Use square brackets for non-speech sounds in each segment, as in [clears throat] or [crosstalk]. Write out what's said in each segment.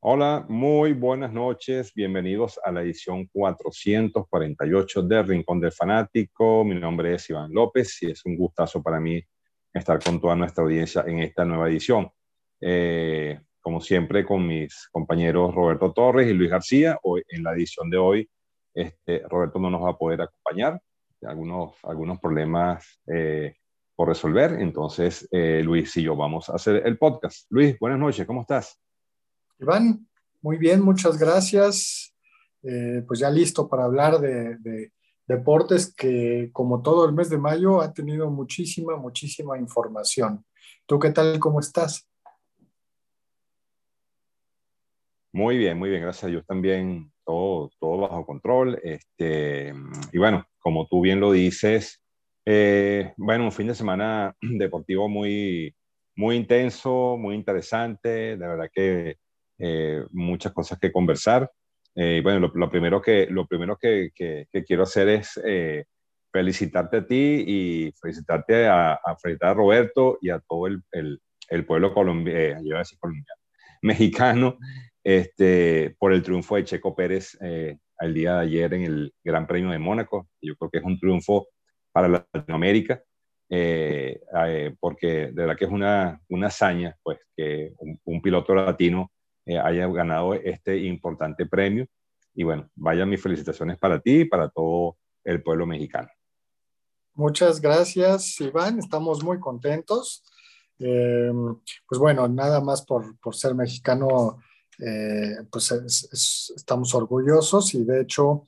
Hola, muy buenas noches. Bienvenidos a la edición 448 de Rincón del Fanático. Mi nombre es Iván López y es un gustazo para mí estar con toda nuestra audiencia en esta nueva edición. Eh, como siempre, con mis compañeros Roberto Torres y Luis García. Hoy, en la edición de hoy, este, Roberto no nos va a poder acompañar. Algunos, algunos problemas eh, por resolver. Entonces, eh, Luis y yo vamos a hacer el podcast. Luis, buenas noches. ¿Cómo estás? Iván, muy bien, muchas gracias. Eh, pues ya listo para hablar de, deportes que como todo el mes de mayo ha tenido muchísima, muchísima información. ¿Tú qué tal? ¿Cómo estás? Muy bien, muy bien, gracias Dios también, todo, todo bajo control. Este, y bueno, como tú bien lo dices, eh, bueno, un fin de semana [clears throat] deportivo muy, muy intenso, muy interesante, de verdad que eh, muchas cosas que conversar. Eh, bueno, lo, primero, que, lo primero que, que, quiero hacer es eh, felicitarte a ti y felicitarte a, a, Roberto y a todo el, el, pueblo colombiano, yo decir colombiano, [laughs] mexicano, este, por el triunfo de Checo Pérez el día de ayer en el Gran Premio de Mónaco. Yo creo que es un triunfo para Latinoamérica. porque de verdad que es una, una hazaña pues, que un piloto latino eh, haya ganado este importante premio. Y bueno, vayan mis felicitaciones para ti y para todo el pueblo mexicano. Muchas gracias, Iván. Estamos muy contentos. Eh, pues bueno, nada más por, por ser mexicano, eh, pues estamos orgullosos y de hecho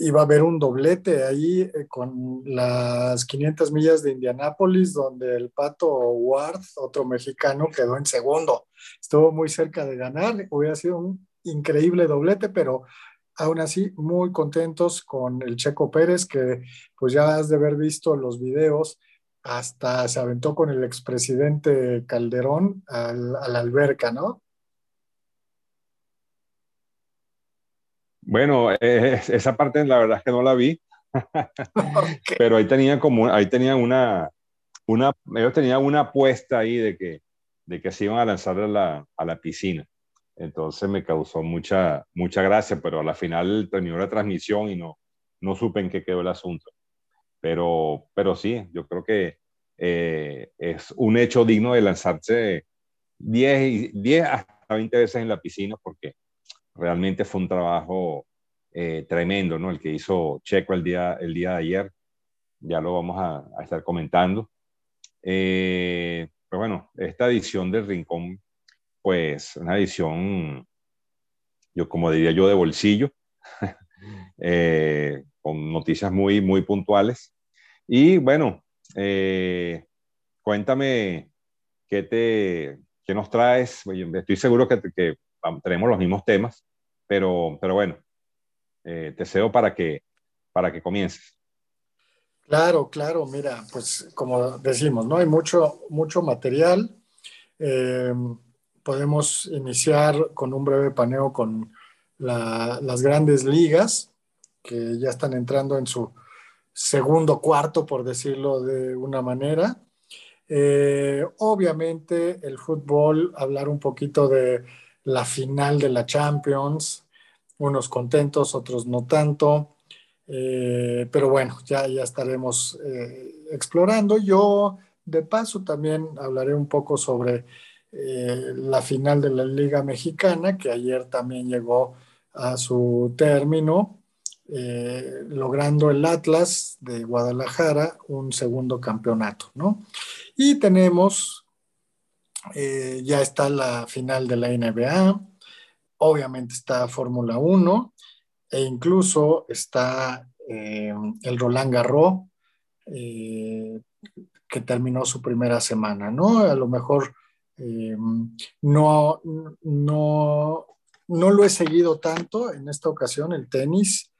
iba a haber un doblete ahí eh, con las 500 millas de Indianápolis, donde el Pato Ward, otro mexicano, quedó en segundo. Estuvo muy cerca de ganar, hubiera sido un increíble doblete, pero aún así muy contentos con el Checo Pérez, que pues ya has de haber visto los videos, hasta se aventó con el expresidente Calderón al, a la alberca, ¿no? Bueno, esa parte la verdad es que no la vi, [laughs] pero ahí tenía como, ahí tenían una, una, ellos tenían una apuesta ahí de que, de que se iban a lanzar a la, a la piscina. Entonces me causó mucha, mucha gracia, pero a la final terminó la transmisión y no, no supe en qué quedó el asunto. Pero, pero sí, yo creo que eh, es un hecho digno de lanzarse 10, 10 hasta 20 veces en la piscina porque realmente fue un trabajo eh, tremendo, ¿no? El que hizo Checo el día, el día de ayer, ya lo vamos a, estar comentando. Eh, pero bueno, esta edición del Rincón, pues una edición, yo como diría yo, de bolsillo, [laughs] eh, con noticias muy, muy puntuales. Y bueno, cuéntame qué, te, qué nos traes. Estoy seguro que, que tenemos los mismos temas, pero, pero bueno, eh, te cedo para que, para que comiences. Claro, claro, mira, pues como decimos, ¿no? Hay mucho, mucho material. Eh, podemos iniciar con un breve paneo con las grandes ligas, que ya están entrando en su segundo cuarto, por decirlo de una manera. Eh, obviamente el fútbol, hablar un poquito de la final de la Champions, unos contentos, otros no tanto, eh, pero bueno, ya, ya estaremos eh, explorando. Yo de paso también hablaré un poco sobre eh, la final de la Liga Mexicana, que ayer también llegó a su término, logrando el Atlas de Guadalajara un segundo campeonato, ¿no? Y tenemos eh, ya está la final de la NBA, obviamente está Fórmula 1 e incluso está eh, el Roland Garros, eh, que terminó su primera semana, ¿no? A lo mejor no, no, no lo he seguido tanto en esta ocasión, el tenis,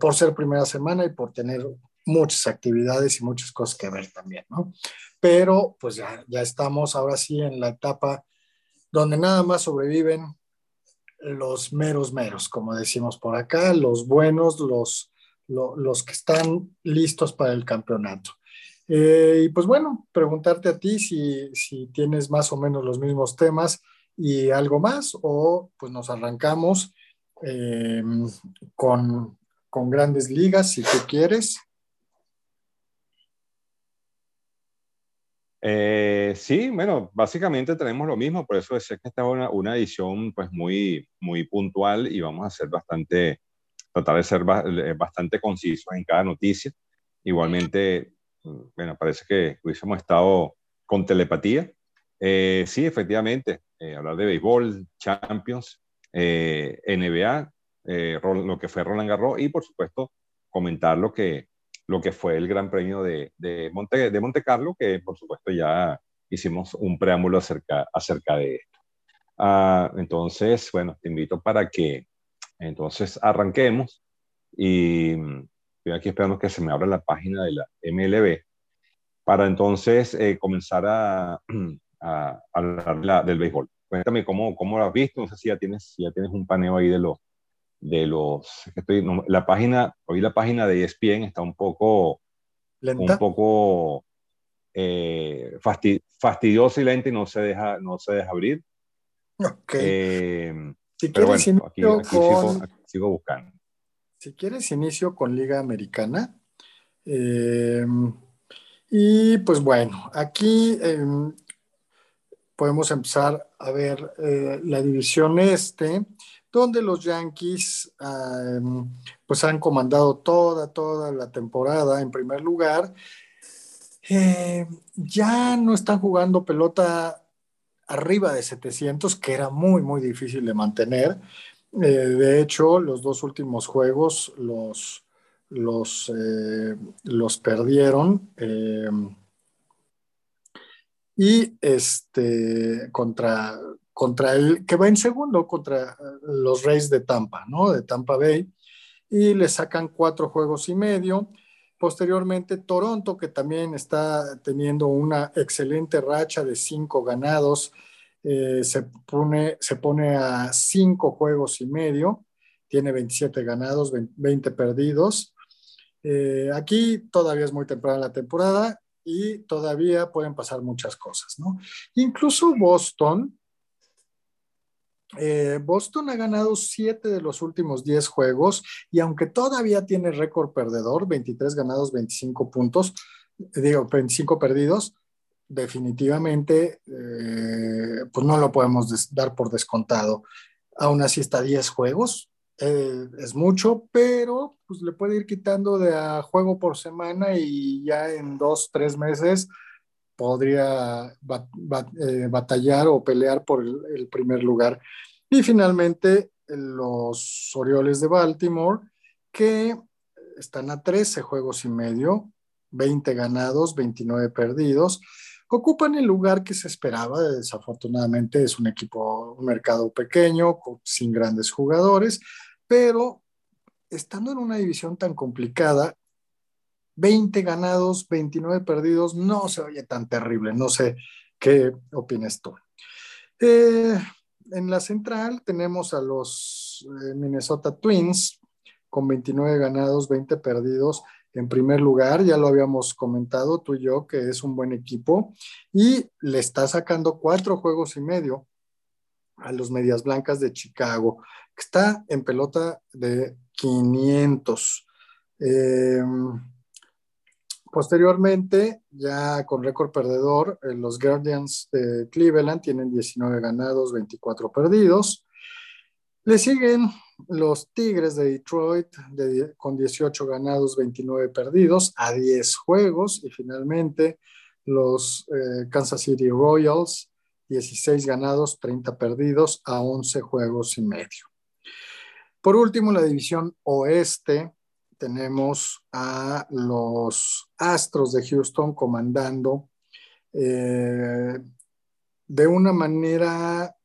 por ser primera semana y por tener muchas actividades y muchas cosas que ver también, ¿no? Pero pues ya, ya estamos ahora sí en la etapa donde nada más sobreviven los meros meros, como decimos por acá, los buenos, los, los, que están listos para el campeonato. Eh, y pues bueno, preguntarte a ti si, si, tienes más o menos los mismos temas y algo más o pues nos arrancamos em, con, con grandes ligas si tú quieres. Eh, sí, bueno, básicamente tenemos lo mismo, por eso es que esta es una, una, edición pues muy, muy puntual y vamos a ser bastante, tratar de ser eh, bastante concisos en cada noticia. Igualmente, mm, bueno, parece que hubiésemos estado con telepatía. Eh, sí, efectivamente, hablar de béisbol, Champions, NBA, lo que fue Roland Garros y por supuesto comentar lo que, lo que fue el Gran Premio de, de, Monte, de Monte Carlo, que por supuesto ya hicimos un preámbulo acerca, acerca de esto. Ah, entonces, bueno, te invito para que entonces arranquemos y estoy aquí esperando que se me abra la página de la MLB para entonces eh, comenzar a, hablar del béisbol. Cuéntame cómo, cómo lo has visto, no sé si ya tienes, si ya tienes un paneo ahí de los, de los estoy, la página hoy la página de ESPN está un poco ¿Lenta? un poco eh, fastidiosa y lenta y no se deja no se deja abrir Ok. Eh, si pero quieres bueno aquí, inicio aquí con, sigo, aquí sigo buscando si quieres inicio con Liga Americana. Eh, y pues bueno, aquí eh, podemos empezar a ver eh, la división este, donde los Yankees pues han comandado toda, toda la temporada en primer lugar. Eh, ya no están jugando pelota arriba de 700, que era muy, muy difícil de mantener. Eh, de hecho, los dos últimos juegos los, los, eh, los perdieron. Eh, y este contra, contra el que va en segundo, contra los Rays de Tampa, ¿no? De Tampa Bay. Y le sacan cuatro juegos y medio. Posteriormente, Toronto, que también está teniendo una excelente racha de cinco ganados, eh, se, pone, se pone a cinco juegos y medio, tiene 27 ganados, 20 perdidos. Eh, aquí todavía es muy temprana la temporada y todavía pueden pasar muchas cosas, ¿no? Incluso Boston, eh, Boston ha ganado siete de los últimos 10 juegos y aunque todavía tiene récord perdedor, 23 ganados, 25 puntos, digo, 25 perdidos, definitivamente eh, pues no lo podemos dar por descontado. Aún así está 10 juegos, eh, es mucho, pero pues le puede ir quitando de juego por semana y ya en dos, tres meses podría eh, batallar o pelear por el, el, primer lugar. Y finalmente los Orioles de Baltimore, que están a 13 juegos y medio, 20 ganados, 29 perdidos, ocupan el lugar que se esperaba. Desafortunadamente es un equipo, un mercado pequeño, sin grandes jugadores, pero estando en una división tan complicada, 20 ganados, 29 perdidos, no se oye tan terrible. No sé qué opinas tú. Eh, en la central tenemos a los eh, Minnesota Twins con 29 ganados, 20 perdidos en primer lugar, ya lo habíamos comentado tú y yo, que es un buen equipo y le está sacando cuatro juegos y medio a los Medias Blancas de Chicago, que está en pelota de 500. Eh, posteriormente, ya con récord perdedor, eh, los Guardians de Cleveland tienen 19 ganados, 24 perdidos. Le siguen los Tigres de Detroit de, con 18 ganados, 29 perdidos a 10 juegos. Y finalmente los eh, Kansas City Royals, 16 ganados, 30 perdidos a 11 juegos y medio. Por último, la división oeste, tenemos a los Astros de Houston comandando eh, de una manera,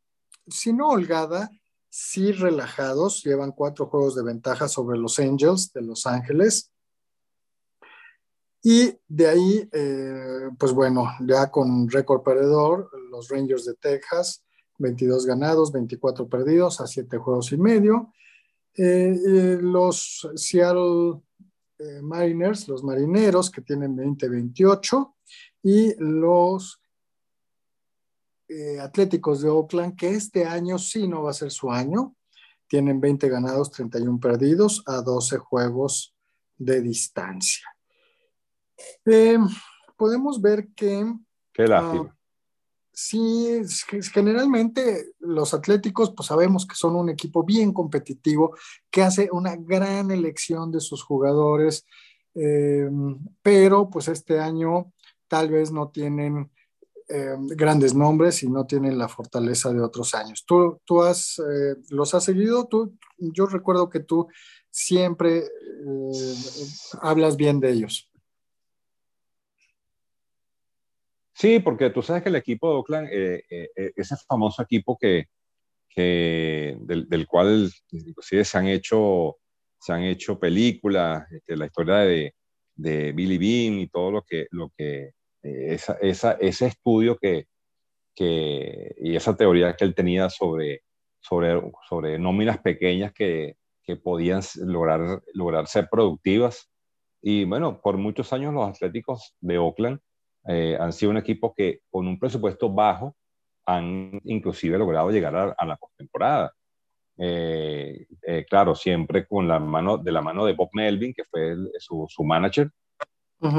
si no holgada, sí relajados, llevan cuatro juegos de ventaja sobre los Angels de Los Ángeles. Y de ahí, eh, pues bueno, ya con récord perdedor, los Rangers de Texas, 22 ganados, 24 perdidos a 7 juegos y medio. Eh, eh, los Seattle eh, Mariners, los Marineros, que tienen 20-28. Y los eh, Atléticos de Oakland que este año sí no va a ser su año. Tienen 20 ganados, 31 perdidos a 12 juegos de distancia. Eh, podemos ver que... Qué lástima. Sí, generalmente los Atléticos, pues sabemos que son un equipo bien competitivo, que hace una gran elección de sus jugadores, eh, pero pues este año tal vez no tienen eh, grandes nombres y no tienen la fortaleza de otros años. ¿Tú, tú has, los has seguido? ¿Tú, yo recuerdo que tú siempre hablas bien de ellos. Sí, porque tú sabes que el equipo de Oakland, eh, eh, eh, ese famoso equipo que, que del, cual inclusive se han hecho, se han hecho películas, este, la historia de, de, Billy Bean y todo lo que, lo que esa, esa, ese estudio que, que, y esa teoría que él tenía sobre, sobre, sobre nóminas pequeñas que, que podían lograr, lograr ser productivas. Y bueno, por muchos años los Atléticos de Oakland eh, han sido un equipo que con un presupuesto bajo han inclusive logrado llegar a, la postemporada. Eh, eh, claro, siempre con la mano, de la mano de Bob Melvin, que fue su, su, manager.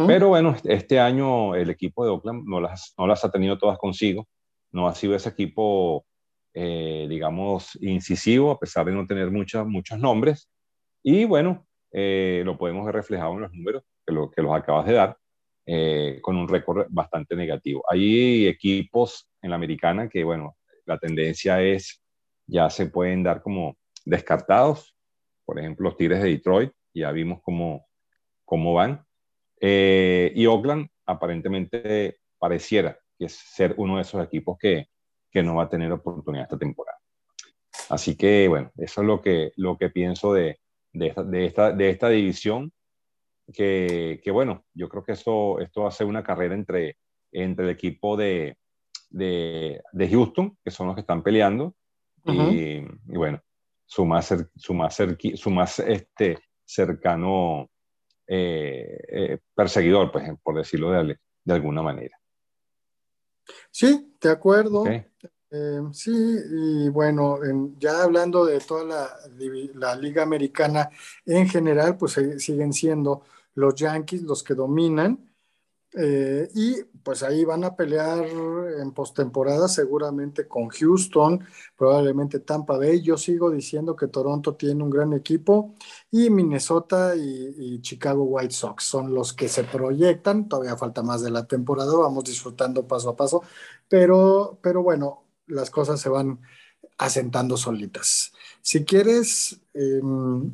Pero bueno, este año el equipo de Oakland no las, no las ha tenido todas consigo. No ha sido ese equipo, digamos, incisivo, a pesar de no tener muchas, muchos nombres. Y bueno, lo podemos ver reflejado en los números que, lo, que los acabas de dar. Eh, con un récord bastante negativo. Hay equipos en la americana que, bueno, la tendencia es, ya se pueden dar como descartados, por ejemplo, los Tigres de Detroit, ya vimos cómo, cómo van. Eh, y Oakland aparentemente pareciera que es ser uno de esos equipos que, que no va a tener oportunidad esta temporada. Así que, bueno, eso es lo que, lo que pienso de, de, esta, de, esta, de esta división que, bueno, yo creo que esto, esto ser una carrera entre, entre el equipo de, de, de Houston, que son los que están peleando, y, bueno, su más, su más, su más este, cercano eh, eh, perseguidor, pues, por decirlo de, de, alguna manera. Sí, de acuerdo. Eh, sí, y bueno, ya hablando de toda la, la, liga americana en general, pues siguen siendo los Yankees los que dominan. Eh, y pues ahí van a pelear en postemporada seguramente con Houston, probablemente Tampa Bay. Yo sigo diciendo que Toronto tiene un gran equipo y Minnesota y, Chicago White Sox son los que se proyectan. Todavía falta más de la temporada, vamos disfrutando paso a paso, pero, pero bueno, las cosas se van asentando solitas. Si quieres, em,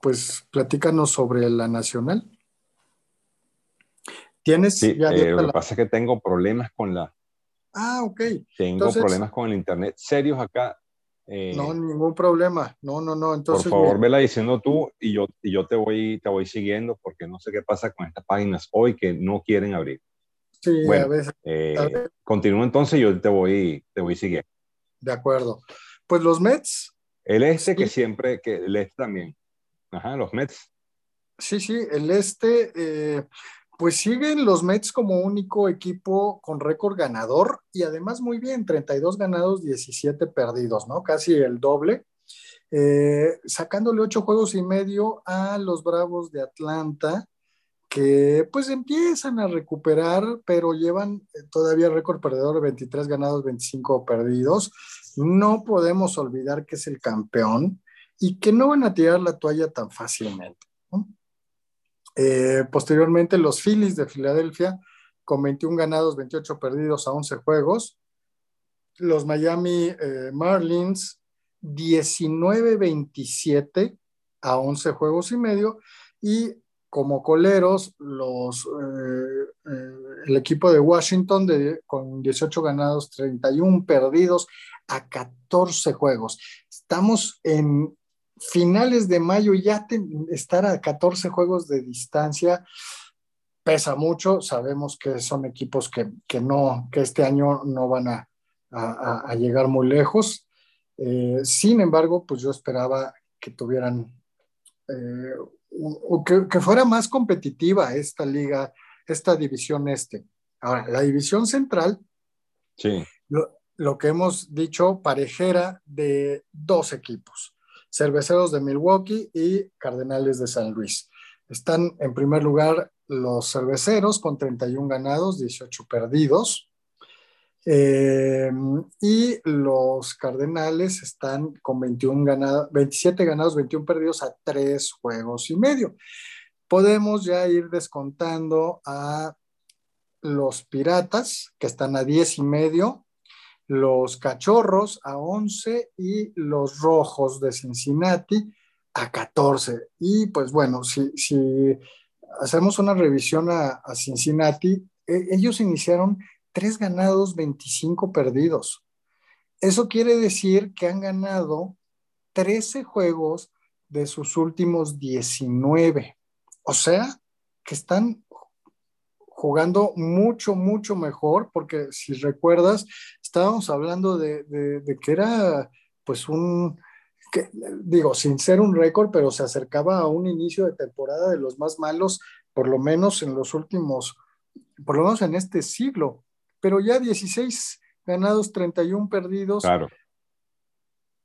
pues platícanos sobre la nacional. ¿Tienes? Sí, eh, lo que pasa es que tengo problemas con la... Ah, ok. Tengo problemas con el internet serios acá. Eh, no, ningún problema. No, no, no. Entonces, por favor, vela diciendo tú y yo, y yo te, voy, te voy siguiendo porque no sé qué pasa con estas páginas hoy que no quieren abrir. Sí, a veces. Eh, continúa entonces y yo te voy, te voy siguiendo. De acuerdo. Pues los Mets. El este que siempre, que el este también. Ajá, los Mets. Sí, sí, el este, eh, pues siguen los Mets como único equipo con récord ganador y además muy bien, 32 ganados, 17 perdidos, ¿no? Casi el doble. Eh, sacándole ocho juegos y medio a los Bravos de Atlanta, que pues empiezan a recuperar, pero llevan eh, todavía récord perdedor de 23 ganados, 25 perdidos. No podemos olvidar que es el campeón y que no van a tirar la toalla tan fácilmente. Eh, posteriormente, los Phillies de Filadelfia, con 21 ganados, 28 perdidos a 11 juegos. Los Miami eh, Marlins, 19-27 a 11 juegos y medio. Y como coleros, eh, el equipo de Washington con 18 ganados, 31 perdidos a 14 juegos. Estamos en finales de mayo ya estar a 14 juegos de distancia pesa mucho. Sabemos que son equipos que, no, que este año no van a, llegar muy lejos. Eh, sin embargo, pues yo esperaba que tuvieran, eh, que, que, fuera más competitiva esta liga, esta división este. Ahora, la división central, sí lo que hemos dicho, parejera de dos equipos, Cerveceros de Milwaukee y Cardenales de San Luis. Están en primer lugar los Cerveceros con 31 ganados, 18 perdidos. Eh, y los Cardenales están con 21 ganados, 27 ganados, 21 perdidos a tres juegos y medio. Podemos ya ir descontando a los Piratas, que están a 10 y medio, los Cachorros a 11 y los Rojos de Cincinnati a 14. Y pues bueno, si, hacemos una revisión a, Cincinnati, e, ellos iniciaron tres ganados, 25 perdidos. Eso quiere decir que han ganado 13 juegos de sus últimos 19. O sea, que están jugando mucho, mucho mejor, porque si recuerdas, estábamos hablando de, que era pues un, digo, sin ser un récord, pero se acercaba a un inicio de temporada de los más malos, por lo menos en los últimos, por lo menos en este siglo pero ya 16 ganados, 31 perdidos. Claro.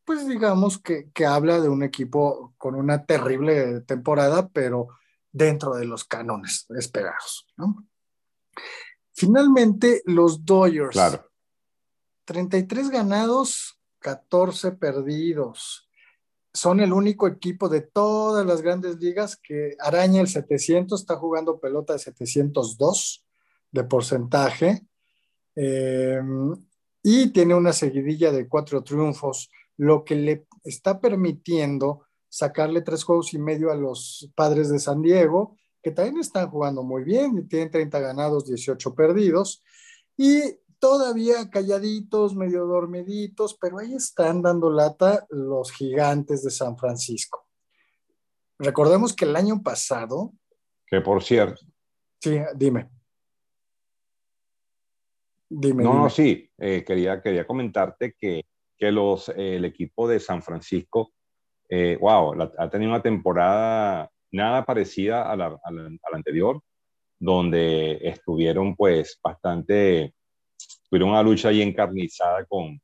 Pues digamos que, habla de un equipo con una terrible temporada, pero dentro de los cánones esperados. Finalmente, los Dodgers. Claro. 33 ganados, 14 perdidos. Son el único equipo de todas las grandes ligas que araña el 700, está jugando pelota de 702 de porcentaje. Eh, y tiene una seguidilla de cuatro triunfos, lo que le está permitiendo sacarle tres juegos y medio a los padres de San Diego, que también están jugando muy bien, tienen 30 ganados, 18 perdidos, y todavía calladitos, medio dormiditos, pero ahí están dando lata los gigantes de San Francisco. Recordemos que el año pasado... Que por cierto. Sí, dime no, no, sí. Eh, quería, quería comentarte que, que los, eh, el equipo de San Francisco, eh, wow, ha tenido una temporada nada parecida a la, a la, anterior, donde estuvieron pues bastante, tuvieron una lucha ahí encarnizada con,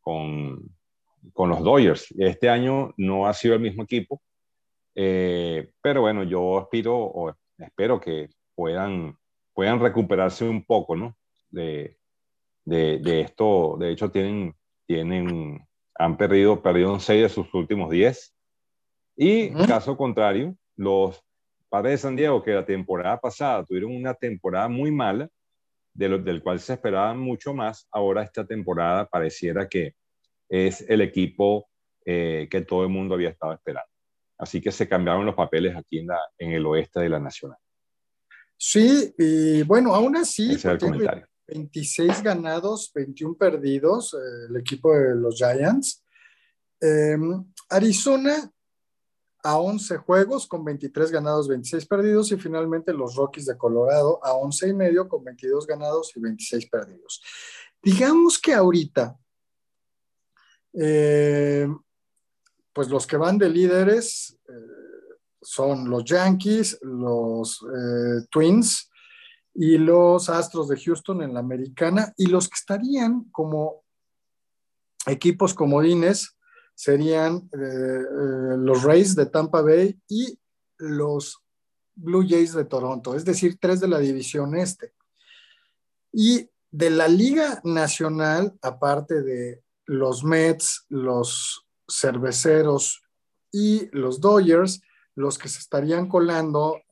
con, con los Dodgers. Este año no ha sido el mismo equipo, pero bueno, yo aspiro o espero que puedan, puedan recuperarse un poco, ¿no? De, de, esto. De hecho, tienen, tienen, han perdido, perdieron seis de sus últimos diez. Y caso contrario, los padres de San Diego, que la temporada pasada tuvieron una temporada muy mala, de lo, del cual se esperaba mucho más, ahora esta temporada pareciera que es el equipo eh, que todo el mundo había estado esperando. Así que se cambiaron los papeles aquí en, la, en el oeste de la Nacional. Sí, y bueno, aún así, Ese es el comentario. 26 ganados, 21 perdidos, eh, el equipo de los Giants. Em, Arizona a 11 juegos con 23 ganados, 26 perdidos y finalmente los Rockies de Colorado a 11 y medio con 22 ganados y 26 perdidos. Digamos que ahorita, em, pues los que van de líderes eh, son los Yankees, los eh, Twins, y los Astros de Houston en la americana y los que estarían como equipos comodines serían eh, eh, los Rays de Tampa Bay y los Blue Jays de Toronto, es decir, tres de la división este. Y de la Liga Nacional, aparte de los Mets, los Cerveceros y los Dodgers, los que se estarían colando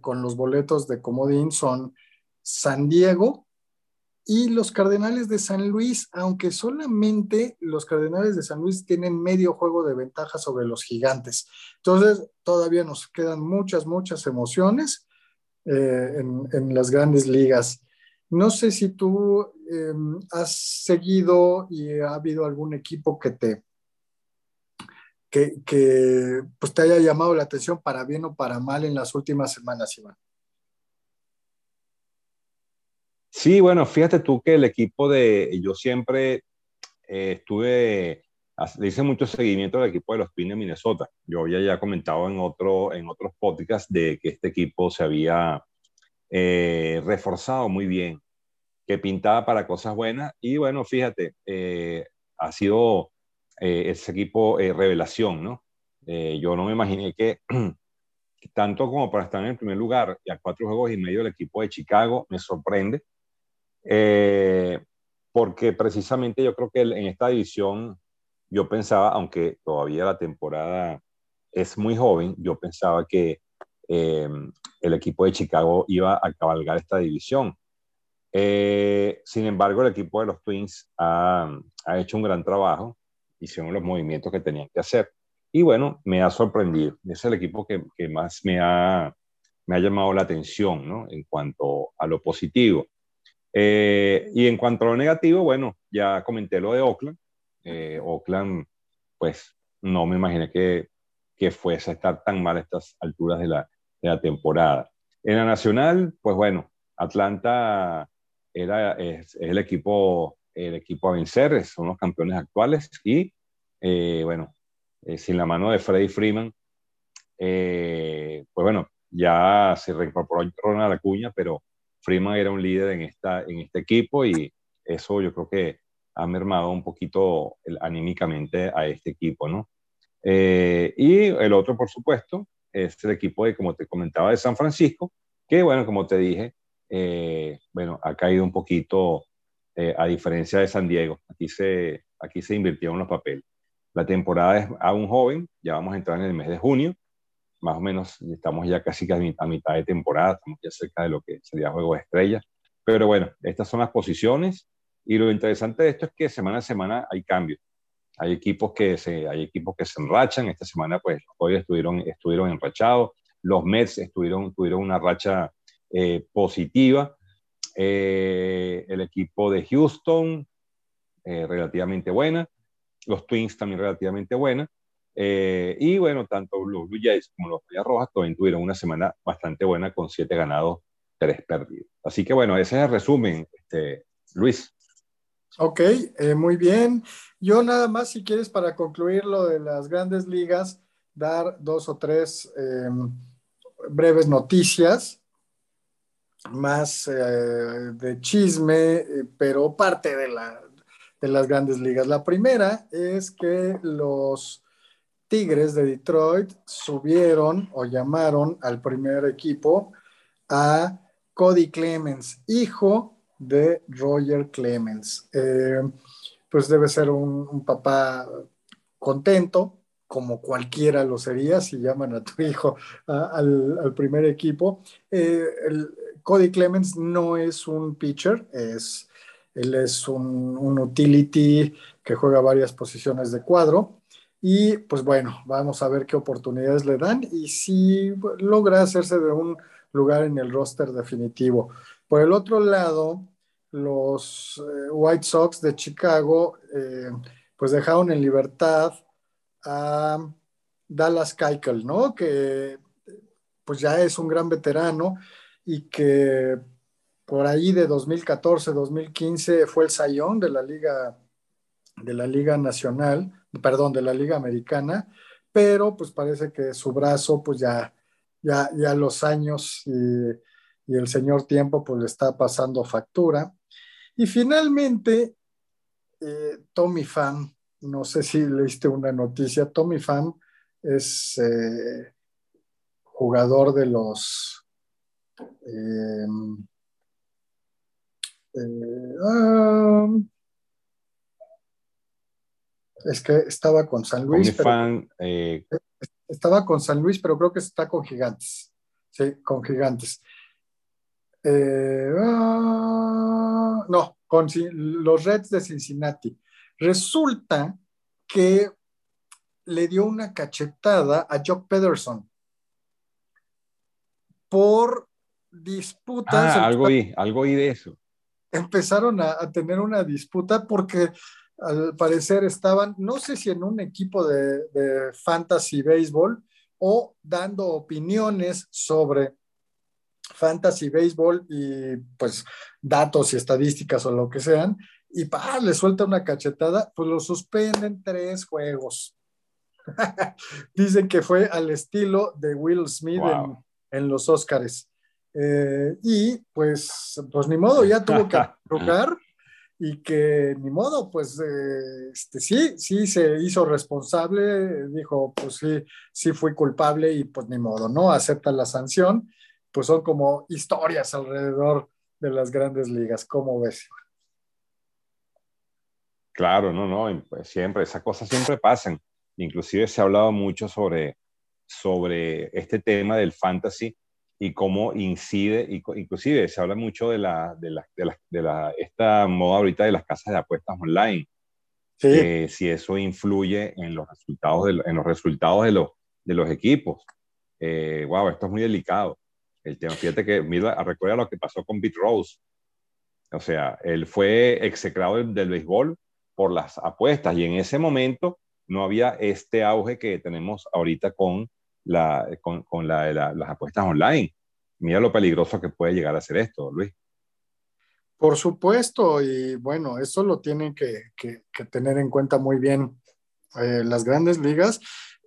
con los boletos de comodín son San Diego y los Cardenales de San Luis, aunque solamente los Cardenales de San Luis tienen medio juego de ventaja sobre los gigantes. Entonces, todavía nos quedan muchas, muchas emociones eh, en, las grandes ligas. No sé si tú em, has seguido y ha habido algún equipo que te, que, pues te haya llamado la atención para bien o para mal en las últimas semanas, Iván? Sí, bueno, fíjate tú que el equipo de, yo siempre eh, estuve, le hice mucho seguimiento al equipo de los Pines de Minnesota. Yo había ya comentado en, otro, en otros podcasts de que este equipo se había eh, reforzado muy bien, que pintaba para cosas buenas. Y bueno, fíjate, eh, ha sido eh, ese equipo revelación, ¿no? yo no me imaginé que [clears throat] tanto como para estar en el primer lugar y a cuatro juegos y medio el equipo de Chicago me sorprende, porque precisamente yo creo que en esta división yo pensaba, aunque todavía la temporada es muy joven, yo pensaba que em, el equipo de Chicago iba a cabalgar esta división. Eh, sin embargo, el equipo de los Twins ha, ha, hecho un gran trabajo, hicieron los movimientos que tenían que hacer. Y bueno, me ha sorprendido. Es el equipo que, que más me ha, me ha llamado la atención ¿no? en cuanto a lo positivo. Eh, y en cuanto a lo negativo, bueno, ya comenté lo de Oakland. Eh, Oakland, pues no me imaginé que, que, fuese a estar tan mal a estas alturas de la, de la temporada. En la nacional, pues bueno, Atlanta era, es, el, equipo, el equipo a vencer, son los campeones actuales y eh, bueno, sin la mano de Freddy Freeman, pues bueno, ya se reincorporó Ronald Acuña, pero Freeman era un líder en, este equipo y eso yo creo que ha mermado un poquito anímicamente a este equipo, ¿no? Eh, y el otro, por supuesto, es el equipo de, como te comentaba, de San Francisco, que, bueno, como te dije, eh, bueno, ha caído un poquito eh, a diferencia de San Diego. Aquí se, aquí se invirtieron los papeles. La temporada es aún joven, ya vamos a entrar en el mes de junio, más o menos estamos ya casi a mitad de temporada, estamos ya cerca de lo que sería Juego de Estrellas. Pero bueno, estas son las posiciones y lo interesante de esto es que semana a semana hay cambios. Hay equipos que se, hay equipos que se enrachan. Esta semana, pues, hoy estuvieron, estuvieron enrachados. Los Mets estuvieron, tuvieron una racha eh, positiva. Eh, el equipo de Houston, eh, relativamente buena. Los Twins también relativamente buena. Y bueno, tanto los Blue Jays como los Medias Rojas también tuvieron una semana bastante buena con siete ganados, tres perdidos. Así que bueno, ese es el resumen, este, Luis. Ok, eh, muy bien. Yo nada más, si quieres, para concluir lo de las grandes ligas, dar dos o tres em, breves noticias, más eh, de chisme, eh, pero parte de, la, de las grandes ligas. La primera es que los Tigres de Detroit subieron o llamaron al primer equipo a Cody Clemens, hijo de Roger Clemens. Eh, pues debe ser un, papá contento, como cualquiera lo sería si llaman a tu hijo al, primer equipo. Eh, Cody Clemens no es un pitcher, es, él es un, un, utility que juega varias posiciones de cuadro. Y pues bueno, vamos a ver qué oportunidades le dan y si logra hacerse de un lugar en el roster definitivo. Por el otro lado, los eh, White Sox de Chicago eh, pues dejaron en libertad a Dallas Keuchel, ¿no? Que pues ya es un gran veterano y que por ahí de 2014-2015 fue el sayón de la liga de la liga nacional, perdón, de la liga americana, pero pues parece que su brazo pues ya ya, ya los años y, el señor tiempo pues le está pasando factura. Y finalmente, eh, Tommy Pham, no sé si leíste una noticia, Tommy Pham es eh, jugador de los... Em, eh, ah, es que estaba con San Luis. estaba con San Luis, pero creo que está con Gigantes. Sí, con Gigantes. Ah, no, con los Reds de Cincinnati. Resulta que le dio una cachetada a Jock Pederson por disputas. Ah, algo oí, algo oí de eso. Empezaron a, tener una disputa porque al parecer estaban, no sé si en un equipo de, de fantasy béisbol o dando opiniones sobre fantasy béisbol y pues datos y estadísticas o lo que sean, y pa, le suelta una cachetada, pues lo suspenden tres juegos. [laughs] Dicen que fue al estilo de Will Smith en, los Oscars. Eh, y pues, pues ni modo, ya tuvo que [laughs] tocar y que ni modo, pues eh, este, sí, sí se hizo responsable, dijo, pues sí, sí fui culpable y pues ni modo, ¿no? Acepta la sanción, pues son como historias alrededor de las grandes ligas, ¿cómo ves? Claro, no, no, pues siempre, esas cosas siempre pasan. Inclusive se ha hablado mucho sobre, sobre este tema del fantasy y cómo incide, y, inclusive se habla mucho de, la, de, la, de, la, de la, esta moda ahorita de las casas de apuestas online, sí. si eso influye en los resultados de, en los, resultados de, los, de los equipos. Eh, wow, esto es muy delicado. El tema, fíjate que, mira, recuerda lo que pasó con Pete Rose. O sea, él fue execrado del, del béisbol por las apuestas y en ese momento no había este auge que tenemos ahorita con con, con la, la, las apuestas online. Mira lo peligroso que puede llegar a ser esto, Luis. Por supuesto, y bueno, eso lo tienen que, que, tener en cuenta muy bien eh, las grandes ligas.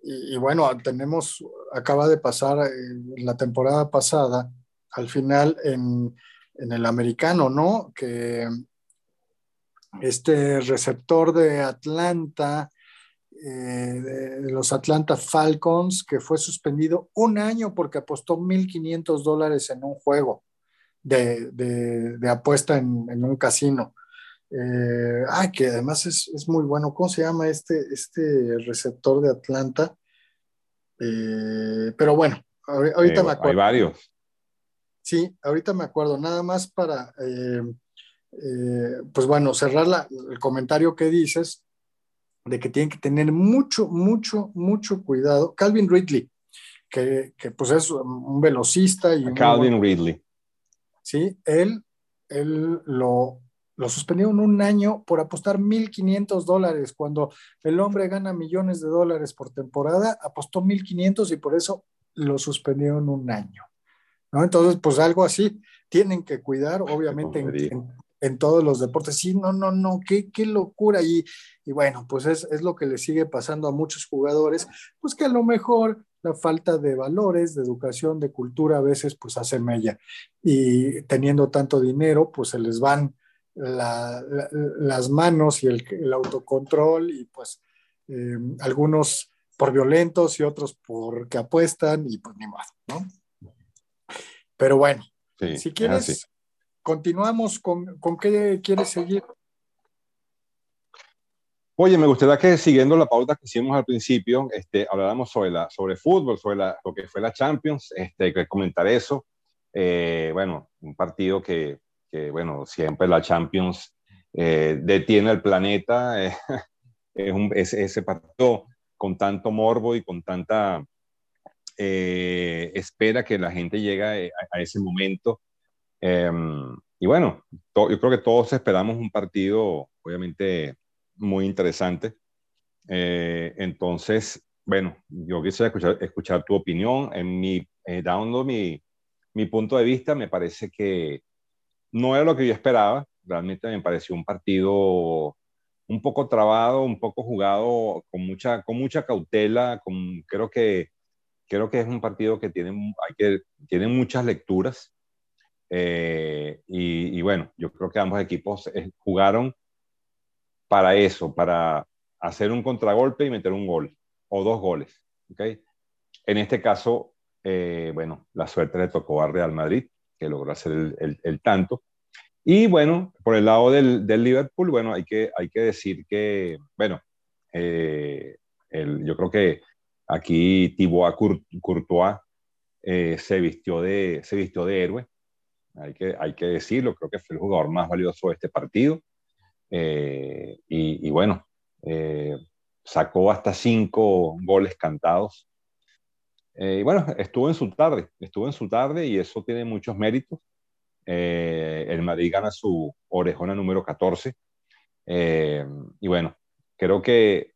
Y, bueno, tenemos, acaba de pasar eh, la temporada pasada, al final en, en el americano, ¿no? Que este receptor de Atlanta, de los Atlanta Falcons, que fue suspendido un año porque apostó 1.500 dólares en un juego de, de, de apuesta en, en, un casino. Eh, ah, que además es, es, muy bueno. ¿Cómo se llama este, este receptor de Atlanta? Eh, pero bueno, ahorita eh, me acuerdo. Hay varios. Sí, ahorita me acuerdo. Nada más para, eh, pues bueno, cerrar la, el comentario que dices de que tienen que tener mucho, mucho, mucho cuidado. Calvin Ridley, que, que pues es un velocista. y Calvin un, Ridley. Sí, él, él lo, lo suspendieron un año por apostar 1.500 dólares. Cuando el hombre gana millones de dólares por temporada, apostó 1.500 y por eso lo suspendieron un año. ¿no? Entonces, pues algo así tienen que cuidar, obviamente, en, en, en todos los deportes. Sí, no, no, no, qué, qué locura. Y, y bueno, pues es, es, lo que le sigue pasando a muchos jugadores, pues que a lo mejor la falta de valores, de educación, de cultura a veces pues hace mella. Y teniendo tanto dinero, pues se les van la, la, las manos y el, el, autocontrol y pues eh, algunos por violentos y otros porque apuestan y pues ni más, ¿no? Pero bueno, sí, si quieres, continuamos con, con qué quieres seguir. Oye, me gustaría que siguiendo la pauta que hicimos al principio, este, habláramos sobre, la, sobre fútbol, sobre la, lo que fue la Champions, este, comentar eso. Eh, bueno, un partido que, que, bueno, siempre la Champions eh, detiene el planeta. Eh, [laughs] es, un, es, ese partido con tanto morbo y con tanta eh, espera que la gente llega a, a ese momento. Em, y bueno, to, yo creo que todos esperamos un partido, obviamente, muy interesante. Eh, entonces, bueno, yo quisiera escuchar, escuchar tu opinión. En mi, eh, dando mi, mi punto de vista, me parece que no era lo que yo esperaba. Realmente me pareció un partido un poco trabado, un poco jugado con mucha, con mucha cautela. Con, creo, que, creo que es un partido que tiene, hay que, tiene muchas lecturas. Eh, y, y, bueno, yo creo que ambos equipos eh, jugaron para eso, para hacer un contragolpe y meter un gol o dos goles. ¿okay? En este caso, eh, bueno, la suerte le tocó al Real Madrid, que logró hacer el, el, el tanto. Y bueno, por el lado del, del, Liverpool, bueno, hay que, hay que decir que, bueno, eh, el, yo creo que aquí Thibaut Courtois eh, se, vistió de, se vistió de héroe hay que, hay que decirlo, creo que fue el jugador más valioso de este partido. Eh, y, bueno, eh, sacó hasta cinco goles cantados. Eh, y bueno, estuvo en su tarde, estuvo en su tarde y eso tiene muchos méritos. Eh, el Madrid gana su orejona número 14. Eh, y bueno, creo que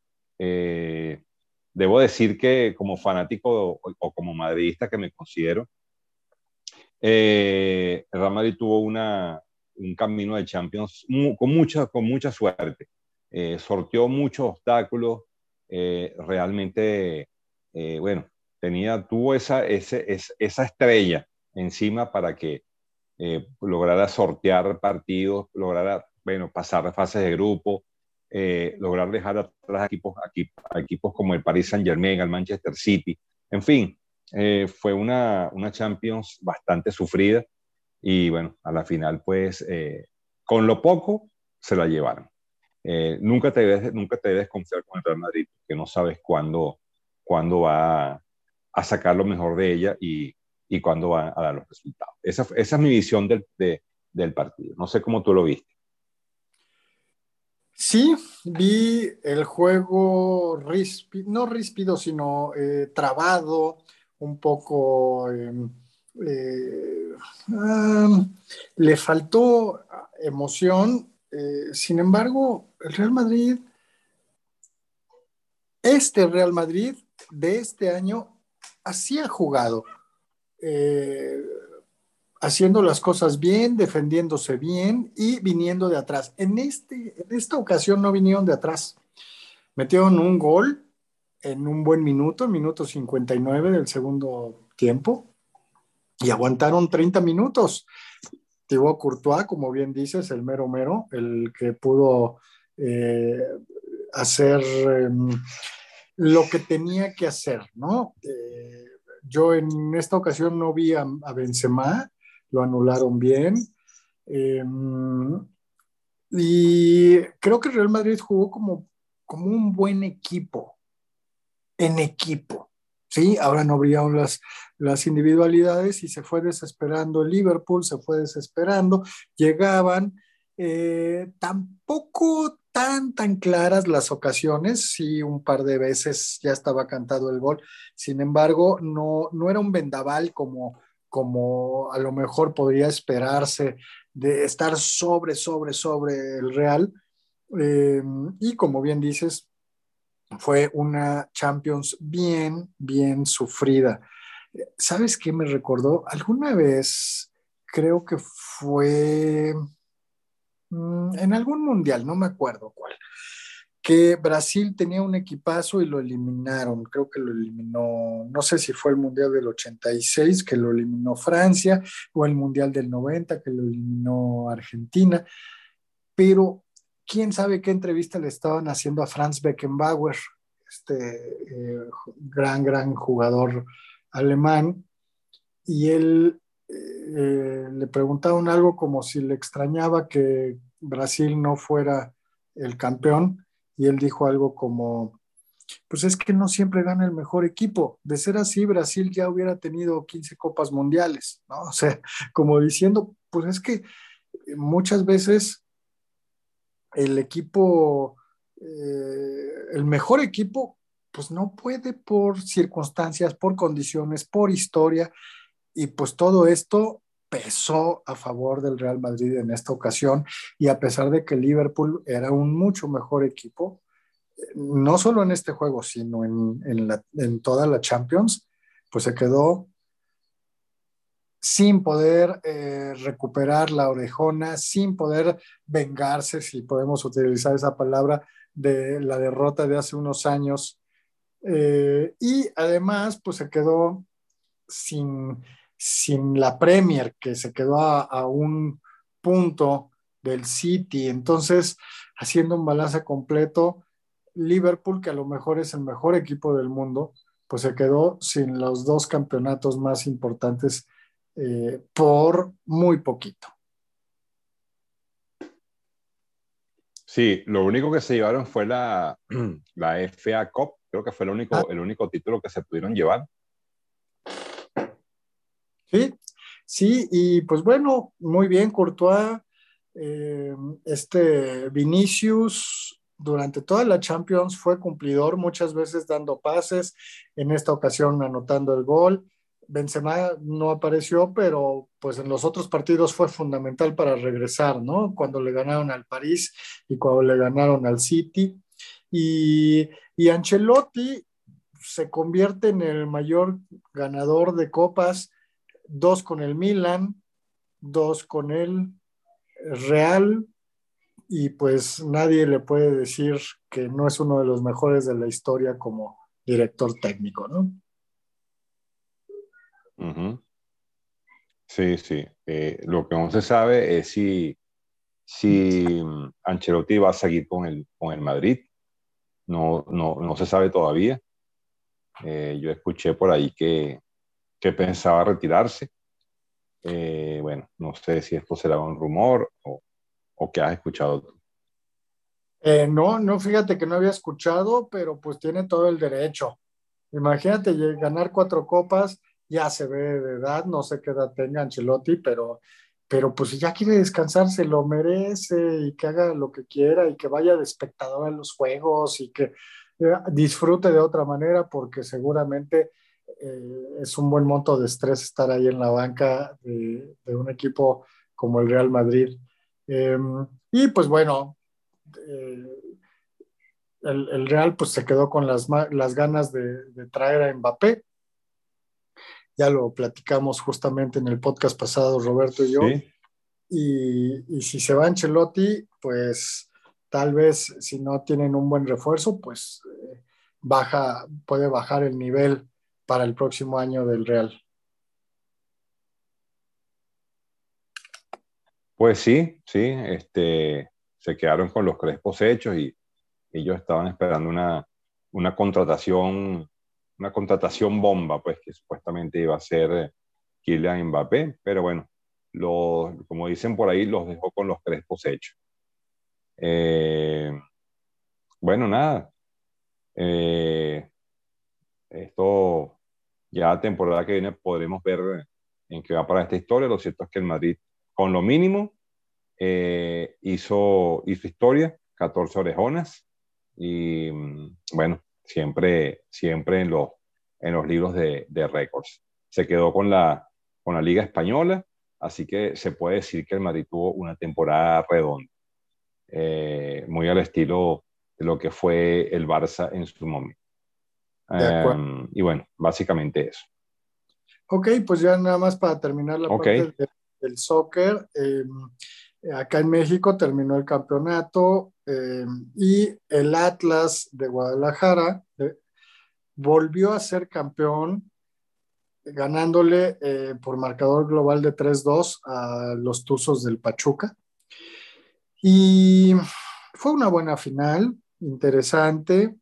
debo decir que como fanático o, o como madridista que me considero, eh, Real Madrid tuvo una, un camino de Champions con, mucha, con mucha suerte. Eh, sorteó muchos obstáculos, eh, realmente, eh, bueno, tenía, tuvo esa, esa estrella encima para que eh, lograra sortear partidos, lograra, bueno, pasar fases de grupo, lograr dejar atrás a equipos, equipos como el Paris Saint Germain, el Manchester City. En fin, eh, fue una, una Champions bastante sufrida y bueno, a la final pues con lo poco se la llevaron. nunca, te debes, nunca te debes confiar con el Real Madrid, que no sabes cuándo, cuándo va a sacar lo mejor de ella y, y cuándo va a dar los resultados. Esa, esa es mi visión del, del partido. No sé cómo tú lo viste. Sí, vi el juego no ríspido, sino eh, trabado, un poco... Em, eh, le faltó emoción. Eh, sin embargo, el Real Madrid, este Real Madrid de este año, así ha jugado. Eh, haciendo las cosas bien, defendiéndose bien y viniendo de atrás. En, este, en esta ocasión no vinieron de atrás. Metieron un gol en un buen minuto, minuto 59 del segundo tiempo, y aguantaron 30 minutos. Thibaut Courtois, como bien dices, el mero mero, el que pudo eh, hacer em, lo que tenía que hacer, ¿no? Eh, yo en esta ocasión no vi a, Benzema, lo anularon bien. Em, y creo que Real Madrid jugó como, como un buen equipo, en equipo. Sí, ahora no brillaron las, las individualidades y se fue desesperando Liverpool, se fue desesperando, llegaban, eh, tampoco tan, tan claras las ocasiones, sí, un par de veces ya estaba cantado el gol, sin embargo, no, no era un vendaval como, como a lo mejor podría esperarse de estar sobre, sobre, sobre el Real. Eh, y como bien dices, fue una Champions bien, bien sufrida. ¿Sabes qué me recordó? Alguna vez, creo que fue Mm, en algún mundial, no me acuerdo cuál, que Brasil tenía un equipazo y lo eliminaron, creo que lo eliminó, no sé si fue el mundial del 86 que lo eliminó Francia o el mundial del 90 que lo eliminó Argentina, pero quién sabe qué entrevista le estaban haciendo a Franz Beckenbauer, este eh, gran, gran jugador alemán, y él eh, le preguntaron algo como si le extrañaba que Brasil no fuera el campeón y él dijo algo como, pues es que no siempre gana el mejor equipo. De ser así, Brasil ya hubiera tenido 15 copas mundiales, ¿no? [laughs] O sea, como diciendo, pues es que muchas veces el equipo, eh, el mejor equipo, pues no puede por circunstancias, por condiciones, por historia, y pues todo esto pesó a favor del Real Madrid en esta ocasión y a pesar de que Liverpool era un mucho mejor equipo, no solo en este juego, sino en, toda la Champions, pues se quedó sin poder eh, recuperar la orejona, sin poder vengarse, si podemos utilizar esa palabra, de la derrota de hace unos años. Eh, y además, pues se quedó sin sin la Premier, que se quedó a, un punto del City. Entonces, haciendo un balance completo, Liverpool, que a lo mejor es el mejor equipo del mundo, pues se quedó sin los dos campeonatos más importantes eh, por muy poquito. Sí, lo único que se llevaron fue la, [clears throat] la FA Cup, creo que fue el único, ah. el único título que se pudieron llevar. Sí, sí, y pues bueno, muy bien, Courtois, eh, este Vinicius durante toda la Champions fue cumplidor, muchas veces dando pases, en esta ocasión anotando el gol. Benzema no apareció, pero pues en los otros partidos fue fundamental para regresar, ¿no? Cuando le ganaron al París y cuando le ganaron al City. Y, y Ancelotti se convierte en el mayor ganador de copas dos con el Milan, dos con el Real, y pues nadie le puede decir que no es uno de los mejores de la historia como director técnico, ¿no? Sí, sí. Eh, lo que no se sabe es si, si Ancelotti va a seguir con el, con el Madrid. No, no, no se sabe todavía. Eh, yo escuché por ahí que, que pensaba retirarse. Eh, bueno, no sé si esto será un rumor o, o qué has escuchado no, no, fíjate que no había escuchado, pero pues tiene todo el derecho. Imagínate ganar cuatro copas ya se ve de edad, no sé qué edad tenga Ancelotti, pero, pero pues si ya quiere descansar, se lo merece y que haga lo que quiera y que vaya de espectador en los juegos y que eh, disfrute de otra manera porque seguramente eh, es un buen monto de estrés estar ahí en la banca de, un equipo como el Real Madrid. Em, y pues bueno, eh, el, Real pues se quedó con las, las ganas de, de traer a Mbappé ya lo platicamos justamente en el podcast pasado, Roberto y yo. Y, si se va Ancelotti, pues tal vez si no tienen un buen refuerzo, pues eh, baja, puede bajar el nivel para el próximo año del Real. Pues sí, sí, este, se quedaron con los crespos hechos y ellos estaban esperando una, una contratación una contratación bomba, pues que supuestamente iba a ser eh, Kylian Mbappé, pero bueno, como dicen por ahí, los dejó con los crespos hechos. Eh, bueno, nada. Eh, esto ya temporada que viene podremos ver en qué va para esta historia. Lo cierto es que el Madrid, con lo mínimo, hizo, hizo historia, 14 orejonas. Y mm, bueno, siempre, siempre en, los, en los libros de, de récords. Se quedó con la, con la Liga Española, así que se puede decir que el Madrid tuvo una temporada redonda, eh, muy al estilo de lo que fue el Barça en su momento. Em, y bueno, básicamente eso. Ok, pues ya nada más para terminar la parte del soccer. Em, acá en México terminó el campeonato. Eh, y el Atlas de Guadalajara eh, volvió a ser campeón ganándole eh, por marcador global de 3-2 a los Tuzos del Pachuca. Y fue una buena final, interesante.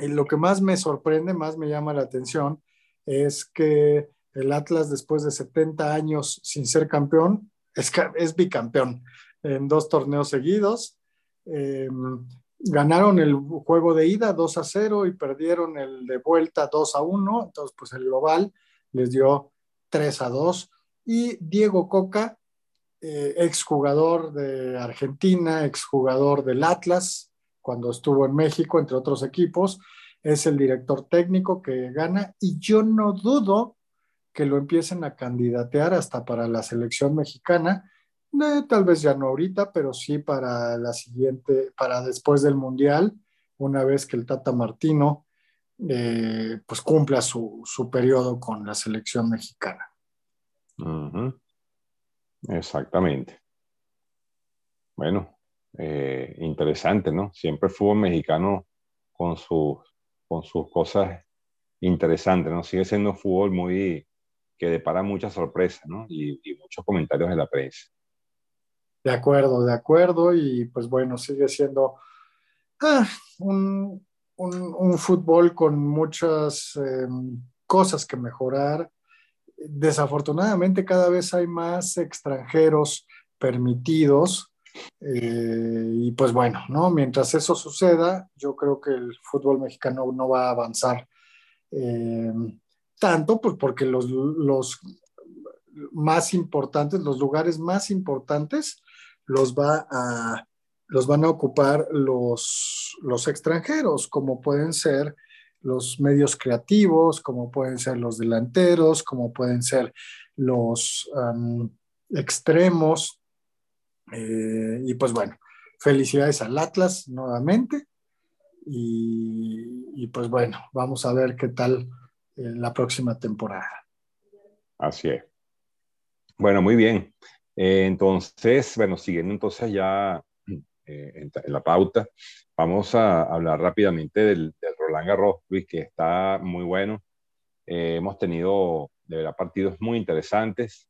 Y lo que más me sorprende, más me llama la atención, es que el Atlas, después de 70 años sin ser campeón, es, es bicampeón en dos torneos seguidos. Em, ganaron el juego de ida 2 a 0 y perdieron el de vuelta 2 a 1, entonces pues el global les dio 3 a 2 y Diego Coca, eh, exjugador de Argentina, exjugador del Atlas, cuando estuvo en México, entre otros equipos, es el director técnico que gana. Y yo no dudo que lo empiecen a candidatear hasta para la selección mexicana tal vez ya no ahorita, pero sí para la siguiente, para después del Mundial, una vez que el Tata Martino eh, pues cumpla su, su, periodo con la selección mexicana. Exactamente. Bueno, eh, interesante, ¿no? Siempre fútbol mexicano con sus, con sus cosas interesantes, ¿no? Sigue siendo fútbol muy que depara muchas sorpresas, ¿no? y muchos comentarios de la prensa. De acuerdo, de acuerdo, y pues bueno, sigue siendo ah, un, fútbol con muchas em, cosas que mejorar. Desafortunadamente cada vez hay más extranjeros permitidos eh, y pues bueno, ¿no? Mientras eso suceda, yo creo que el fútbol mexicano no va a avanzar em, tanto, pues porque los, los más importantes, los lugares más importantes los, va a, los van a ocupar los, los extranjeros, como pueden ser los medios creativos, como pueden ser los delanteros, como pueden ser los extremos. Eh, y pues bueno, felicidades al Atlas nuevamente. Y, pues bueno, vamos a ver qué tal la próxima temporada. Así es. Bueno, muy bien. Eh, entonces, bueno, siguiendo entonces ya eh, en, la pauta, vamos a hablar rápidamente del, Roland Garros, Luis, que está muy bueno. Eh, hemos tenido de verdad partidos muy interesantes.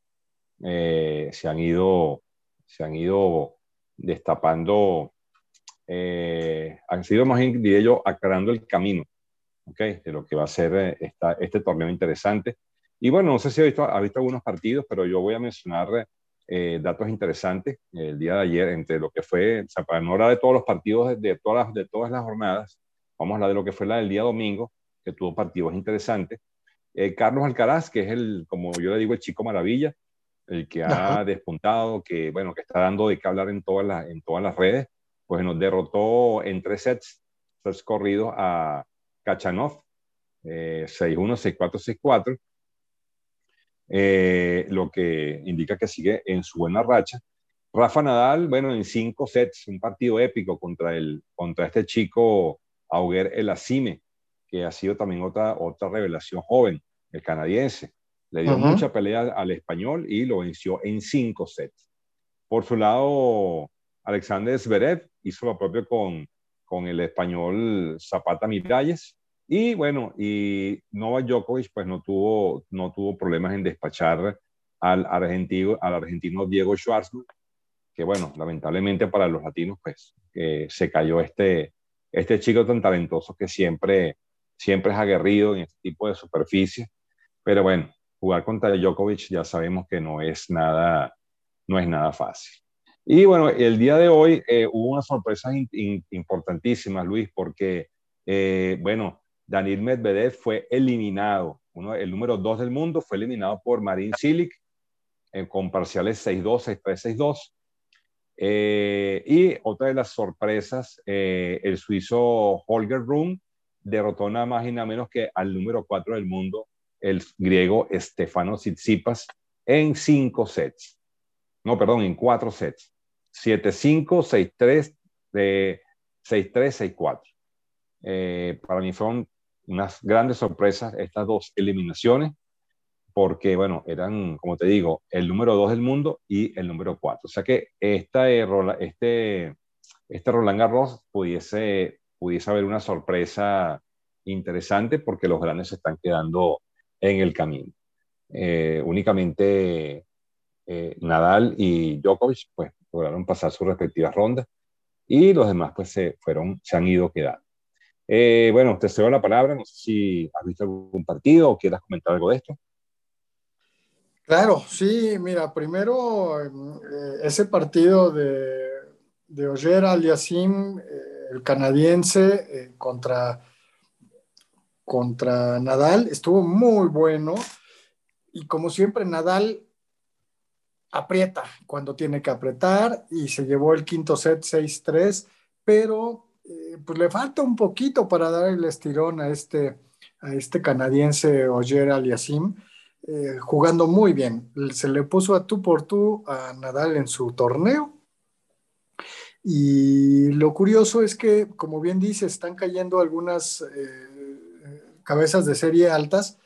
se han ido, se han ido destapando, han sido más diría yo, aclarando el camino okay, de lo que va a ser esta, este torneo interesante. Y bueno, no sé si ha visto, ha visto algunos partidos, pero yo voy a mencionar datos interesantes el día de ayer entre lo que fue, o sea, para no hablar de todos los partidos de, todas, las, de todas las jornadas, vamos a hablar de lo que fue la del día domingo, que tuvo partidos interesantes. Eh, Carlos Alcaraz, que es el, como yo le digo, el chico maravilla, el que ha despuntado, que bueno, que está dando de qué hablar en todas las, en todas las redes, pues nos derrotó en tres sets, sets corridos a Kachanov, eh, 6-1, 6-4, 6-4, lo que indica que sigue en su buena racha. Rafa Nadal, bueno, en cinco sets, un partido épico contra, el, contra este chico Auger El Asime, que ha sido también otra, otra revelación joven, el canadiense. Le dio mucha pelea al español y lo venció en cinco sets. Por su lado, Alexander Zverev hizo lo propio con, con el español Zapata Miralles. Y bueno, y Novak Djokovic pues no tuvo, no tuvo problemas en despachar al argentino, al argentino Diego Schwartzman, que bueno, lamentablemente para los latinos pues eh, se cayó este, este chico tan talentoso que siempre siempre es aguerrido en este tipo de superficie, pero bueno, jugar contra Djokovic ya sabemos que no es nada, no es nada fácil. Y bueno, el día de hoy eh, hubo unas sorpresas importantísimas, Luis, porque, eh, bueno, Daniel Medvedev fue eliminado, uno, el número dos del mundo, fue eliminado por Marin Cilic eh, con parciales 6-2, 6-3, 6-2. y otra de las sorpresas, el suizo Holger Rune derrotó nada más y nada menos que al número 4 del mundo, el griego Stefano Tsitsipas, en 5 sets. No, perdón, en 4 sets. 7-5, 6-3, 6-3, 6-4. para mí fueron unas grandes sorpresas estas dos eliminaciones, porque, bueno, eran, como te digo, el número 2 del mundo y el número 4. O sea que esta, este, este Roland Garros pudiese pudiese haber una sorpresa interesante porque los grandes se están quedando en el camino. Eh, únicamente eh, Nadal y Djokovic pues lograron pasar sus respectivas rondas y los demás pues se fueron, se han ido quedando. Eh, bueno, te cedo la palabra, no sé si has visto algún partido o quieras comentar algo de esto. Claro, sí, mira, primero ese partido de, de Oyer Aliasim, el canadiense eh, contra, contra Nadal estuvo muy bueno y como siempre Nadal aprieta cuando tiene que apretar y se llevó el quinto set 6-3, pero eh, pues le falta un poquito para dar el estirón a este, a este canadiense Oyer Aliasim, eh, jugando muy bien. Se le puso a tú por tú a Nadal en su torneo y lo curioso es que, como bien dice, están cayendo algunas eh, cabezas de serie altas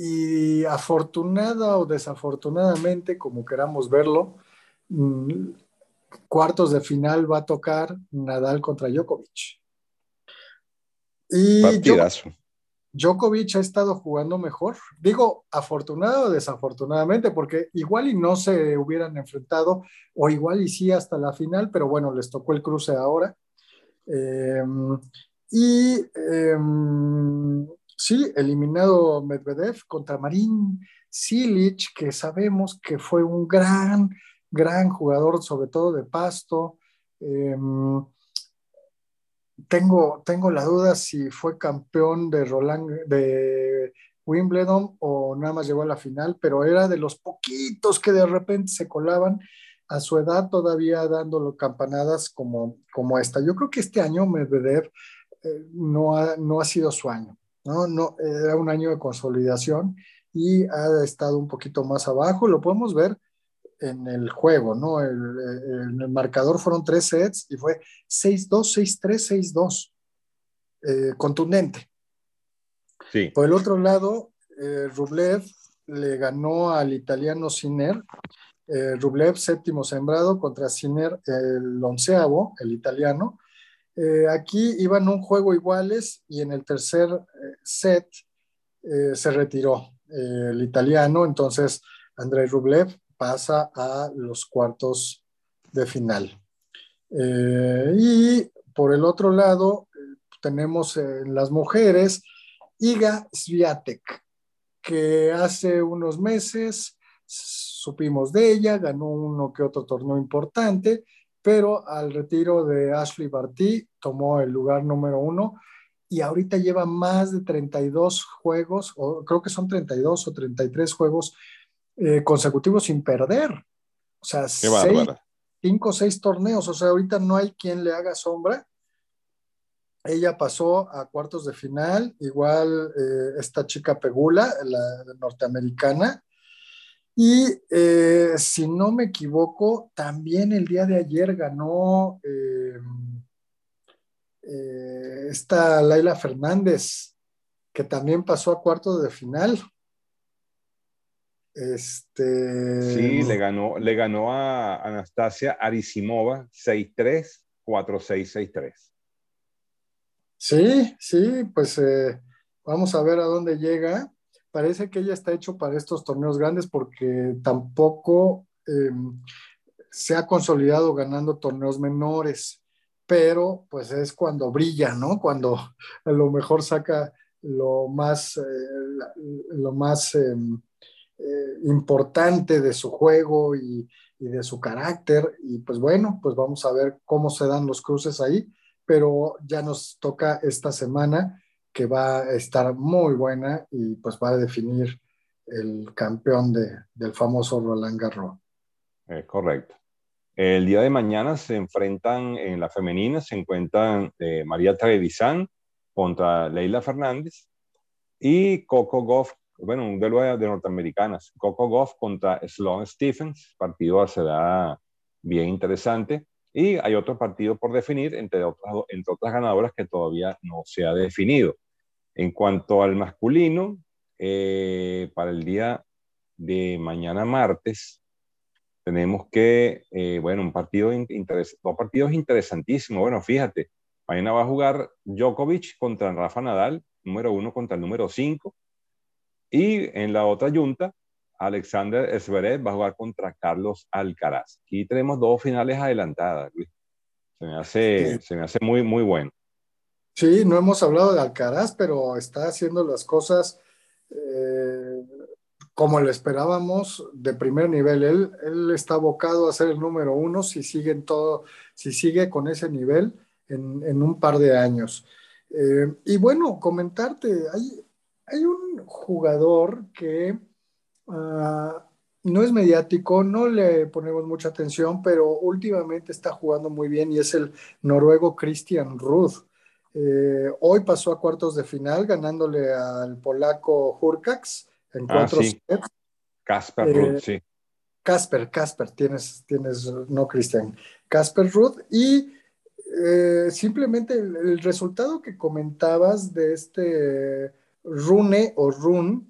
y afortunada o desafortunadamente, como queramos verlo, mm, cuartos de final va a tocar Nadal contra Djokovic. Y Partidazo. Djokovic ha estado jugando mejor. Digo, afortunado o desafortunadamente, porque igual y no se hubieran enfrentado, o igual y sí hasta la final, pero bueno, les tocó el cruce ahora. Em, y em, sí, eliminado Medvedev contra Marín Silic, que sabemos que fue un gran, gran jugador, sobre todo de pasto. Em, tengo, tengo la duda si fue campeón de Roland de Wimbledon o nada más llegó a la final, pero era de los poquitos que de repente se colaban a su edad todavía dándolo campanadas como, como esta. Yo creo que este año Medvedev eh, no, ha, no ha sido su año, ¿no? No, era un año de consolidación y ha estado un poquito más abajo. Lo podemos ver en el juego, ¿no? El, el, marcador fueron tres sets y fue 6-2, 6-3, 6-2. contundente. Sí. Por el otro lado, eh, Rublev le ganó al italiano Sinner. Eh, Rublev, séptimo sembrado, contra Sinner, el onceavo, el italiano. Eh, aquí iban un juego iguales y en el tercer set se retiró el italiano, entonces Andrei Rublev pasa a los cuartos de final. Eh, y por el otro lado, tenemos en las mujeres Iga Swiatek, que hace unos meses supimos de ella, ganó uno que otro torneo importante, pero al retiro de Ashley Barty tomó el lugar número uno y ahorita lleva más de 32 juegos, o creo que son 32 o 33 juegos eh, consecutivos sin perder. O sea, cinco o seis torneos. O sea, ahorita no hay quien le haga sombra. Ella pasó a cuartos de final, igual eh, esta chica Pegula, la norteamericana. Y eh, si no me equivoco, también el día de ayer ganó eh, esta Laila Fernández, que también pasó a cuartos de final. Este... Sí, le ganó, le ganó a Anastasia Arisimova 6-3, 4-6-6-3. Sí, sí, pues eh, vamos a ver a dónde llega. Parece que ella está hecho para estos torneos grandes porque tampoco em, se ha consolidado ganando torneos menores pero pues es cuando brilla, ¿no? Cuando a lo mejor saca lo más, eh, lo más em, eh, importante de su juego y, de su carácter. Y pues bueno, pues vamos a ver cómo se dan los cruces ahí, pero ya nos toca esta semana que va a estar muy buena y pues va a definir el campeón del famoso Roland Garros. Es correcto. El día de mañana se enfrentan en la femenina, se encuentran eh, María Trevisan contra Leila Fernández y Coco Goff, bueno, un duelo de, norteamericanas, Coco Goff contra Sloane Stephens, partido será bien interesante. Y hay otro partido por definir, entre otras, entre otras ganadoras que todavía no se ha definido. En cuanto al masculino, eh, para el día de mañana martes, tenemos que, eh, bueno, un partido dos partidos interesantísimos. Bueno, fíjate, mañana va a jugar Djokovic contra Rafa Nadal, número uno contra el número cinco. Y en la otra junta, Alexander Zverev va a jugar contra Carlos Alcaraz. Aquí tenemos dos finales adelantadas, Se me hace, se me hace muy, muy bueno. Sí, no hemos hablado de Alcaraz, pero está haciendo las cosas eh, como le esperábamos, de primer nivel. Él, él está abocado a ser el número uno si sigue, todo, si sigue con ese nivel en, un par de años. Eh, y bueno, comentarte, hay, hay un jugador que ah, no es mediático, no le ponemos mucha atención, pero últimamente está jugando muy bien y es el noruego Christian Ruth. Eh, hoy pasó a cuartos de final ganándole al polaco Hurkax en ah, cuatro sets. Casper Ruth, eh, sí. Casper, Casper, tienes, tienes, no Cristian, Casper Ruth y eh, simplemente el, resultado que comentabas de este Rune o Run,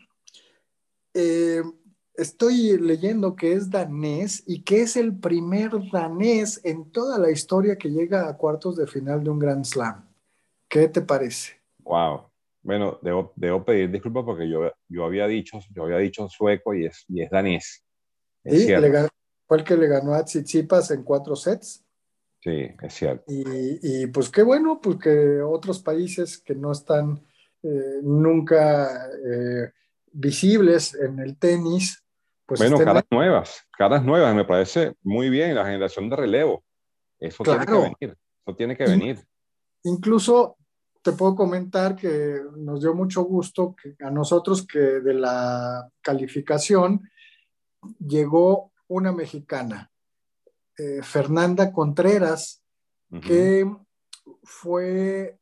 eh, estoy leyendo que es danés y que es el primer danés en toda la historia que llega a cuartos de final de un Grand Slam. ¿Qué te parece? Wow, bueno, debo, debo pedir disculpas porque yo, yo, había dicho, yo había dicho sueco y es, y es danés. Es sí, fue el que le ganó a Tsitsipas en cuatro sets. Sí, es cierto. Y, y pues qué bueno, porque otros países que no están eh, nunca eh, visibles en el tenis, pues... Bueno, caras nuevas, caras nuevas, me parece muy bien, la generación de relevo. Eso tiene que venir, eso tiene que venir. Incluso te puedo comentar que nos dio mucho gusto que a nosotros que de la calificación llegó una mexicana, eh, Fernanda Contreras, que fue,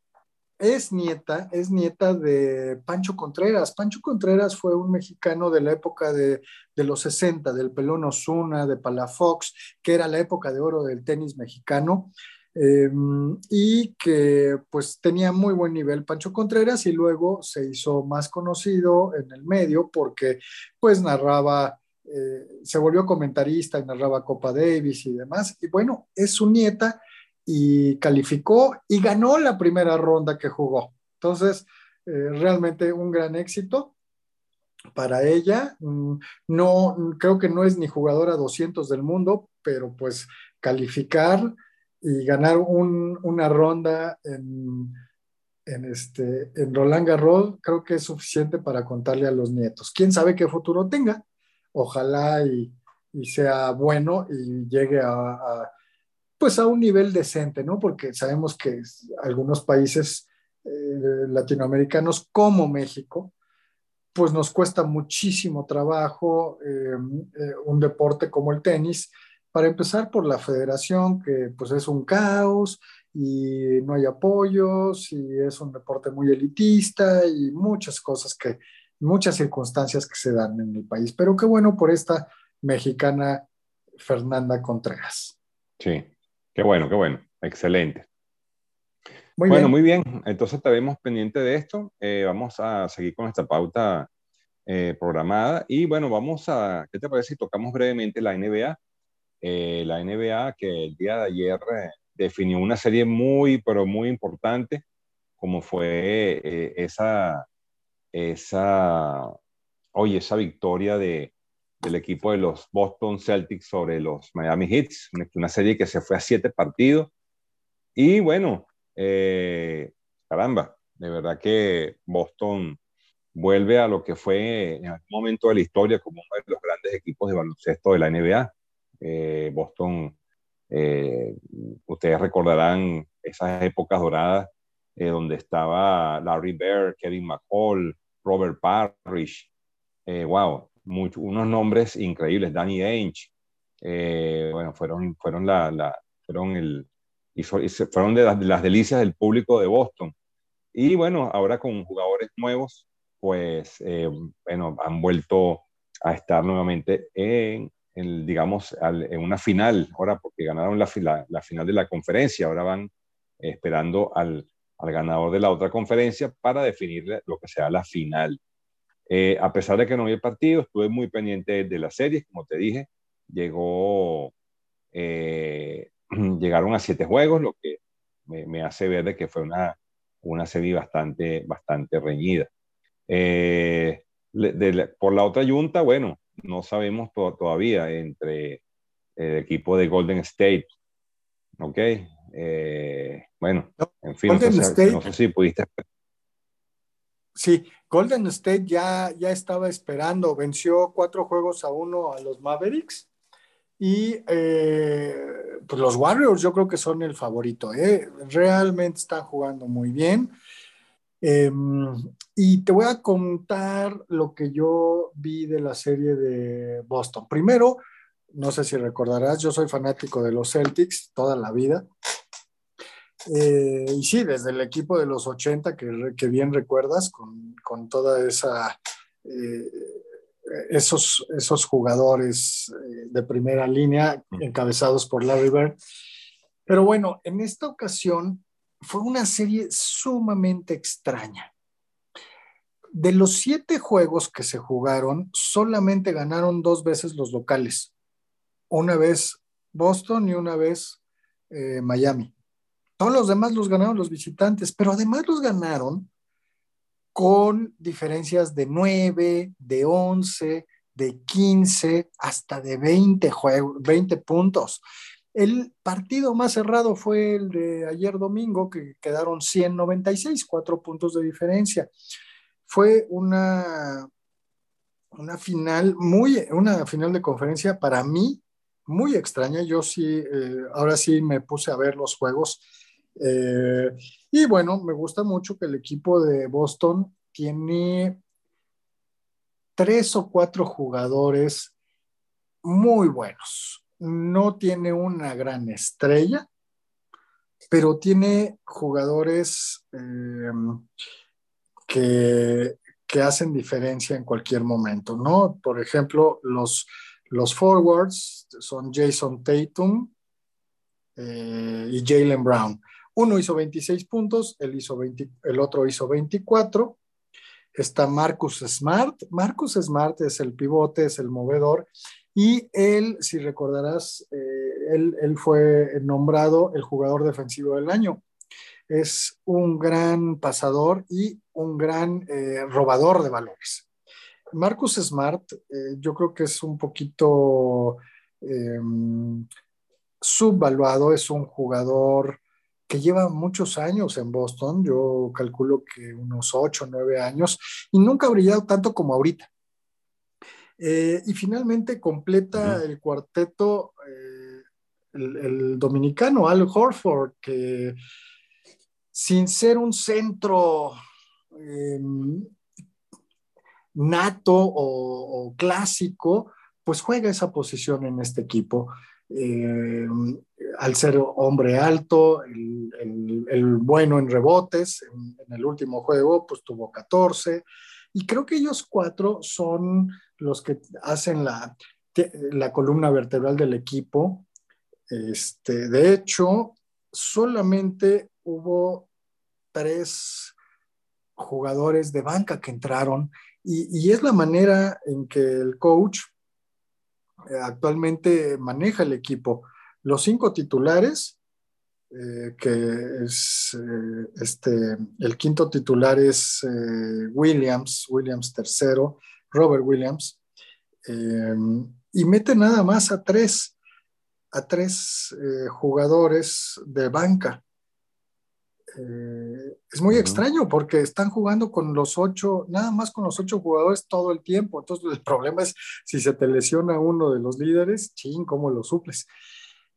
es nieta, es nieta de Pancho Contreras. Pancho Contreras fue un mexicano de la época de, de los 60, del Pelón Osuna, de Palafox, que era la época de oro del tenis mexicano. Em, y que pues tenía muy buen nivel Pancho Contreras y luego se hizo más conocido en el medio porque pues narraba, eh, se volvió comentarista y narraba Copa Davis y demás. Y bueno, es su nieta y calificó y ganó la primera ronda que jugó. Entonces, eh, realmente un gran éxito. para ella. Mm, no, creo que no es ni jugadora 200 del mundo, pero pues calificar y ganar una ronda en, en, este, en Roland Garros creo que es suficiente para contarle a los nietos. ¿Quién sabe qué futuro tenga? Ojalá y, sea bueno y llegue a, pues a un nivel decente, ¿no? Porque sabemos que algunos países eh, latinoamericanos como México, pues nos cuesta muchísimo trabajo eh, eh, un deporte como el tenis, para empezar por la federación, que pues es un caos y no hay apoyos y es un deporte muy elitista y muchas cosas que, muchas circunstancias que se dan en el país. Pero qué bueno por esta mexicana Fernanda Contreras. Sí, qué bueno, qué bueno, excelente. Muy bueno, muy bien. Entonces estaremos pendientes de esto. Eh, vamos a seguir con esta pauta eh, programada. Y bueno, vamos a, ¿qué te parece si tocamos brevemente la NBA? Eh, la NBA que el día de ayer eh, definió una serie muy, pero muy importante, como fue eh, esa, esa, oye, esa victoria de, del equipo de los Boston Celtics sobre los Miami Heat, una serie que se fue a siete partidos. Y bueno, caramba, de verdad que Boston vuelve a lo que fue en algún momento de la historia como uno de los grandes equipos de baloncesto de la NBA. Eh, Boston, eh, ustedes recordarán esas épocas doradas eh, donde estaba Larry Bird, Kevin McCall, Robert Parrish, wow, unos nombres increíbles, Danny Ainge, bueno, fueron, fueron, la, fueron, el, fueron de las delicias del público de Boston. Y bueno, ahora con jugadores nuevos, pues, bueno, han vuelto a estar nuevamente en, digamos, en una final, ahora porque ganaron la, la, final de la conferencia, ahora van esperando al, al, ganador de la otra conferencia para definir lo que sea la final. Eh, a pesar de que no había partido, estuve muy pendiente de las series, como te dije, llegó, eh, [clears throat] llegaron a siete juegos, lo que me, me, hace ver de que fue una, una serie bastante, bastante reñida. Eh, por la otra yunta, bueno, no sabemos todavía entre el equipo de Golden State. ¿Ok? Eh, bueno, en fin, no sé, si pudiste. Sí, Golden State ya, ya estaba esperando, venció cuatro juegos a uno a los Mavericks y eh, pues los Warriors yo creo que son el favorito, ¿eh? realmente están jugando muy bien. Em, y te voy a contar lo que yo vi de la serie de Boston. Primero, no sé si recordarás, yo soy fanático de los Celtics toda la vida. Eh, y sí, desde el equipo de los 80, que, que bien recuerdas, con, con toda esa... Eh, esos, esos jugadores eh, de primera línea encabezados por Larry Bird. Pero bueno, en esta ocasión fue una serie sumamente extraña. De los siete juegos que se jugaron, solamente ganaron dos veces los locales. Una vez Boston y una vez eh, Miami. Todos los demás los ganaron los visitantes, pero además los ganaron con diferencias de 9, de 11, de 15, hasta de 20, 20 puntos. El partido más cerrado fue el de ayer domingo, que quedaron 196, cuatro puntos de diferencia. Fue una, una final muy, una final de conferencia para mí muy extraña. Yo sí, eh, ahora sí me puse a ver los juegos. Eh, y bueno, me gusta mucho que el equipo de Boston tiene tres o cuatro jugadores muy buenos no tiene una gran estrella, pero tiene jugadores em, que, hacen diferencia en cualquier momento, ¿no? Por ejemplo, los, los forwards son Jason Tatum eh, y Jalen Brown. Uno hizo 26 puntos, hizo el otro hizo 24. Está Marcus Smart. Marcus Smart es el pivote, es el movedor y él, si recordarás, eh, él, fue nombrado el jugador defensivo del año. Es un gran pasador y un gran eh, robador de valores. Marcus Smart, eh, yo creo que es un poquito subvaluado, es un jugador que lleva muchos años en Boston, yo calculo que unos 8 o 9 años, y nunca ha brillado tanto como ahorita. Eh, y finalmente completa el cuarteto eh, el, dominicano Al Horford, que sin ser un centro em, nato o, clásico, pues juega esa posición en este equipo. Al ser hombre alto, el, bueno en rebotes, en, en, el último juego, pues tuvo 14. Y creo que ellos cuatro son los que hacen la, la columna vertebral del equipo. Este, de hecho, solamente hubo tres jugadores de banca que entraron y, es la manera en que el coach eh, actualmente maneja el equipo. Los cinco titulares, eh, que es eh, este, el quinto titular es Williams, Williams tercero, Robert Williams, y mete nada más a tres, a tres jugadores de banca. Eh, es muy extraño porque están jugando con los ocho, nada más con los ocho jugadores todo el tiempo. Entonces el [laughs] problema es si se te lesiona uno de los líderes, ching, ¿cómo lo suples?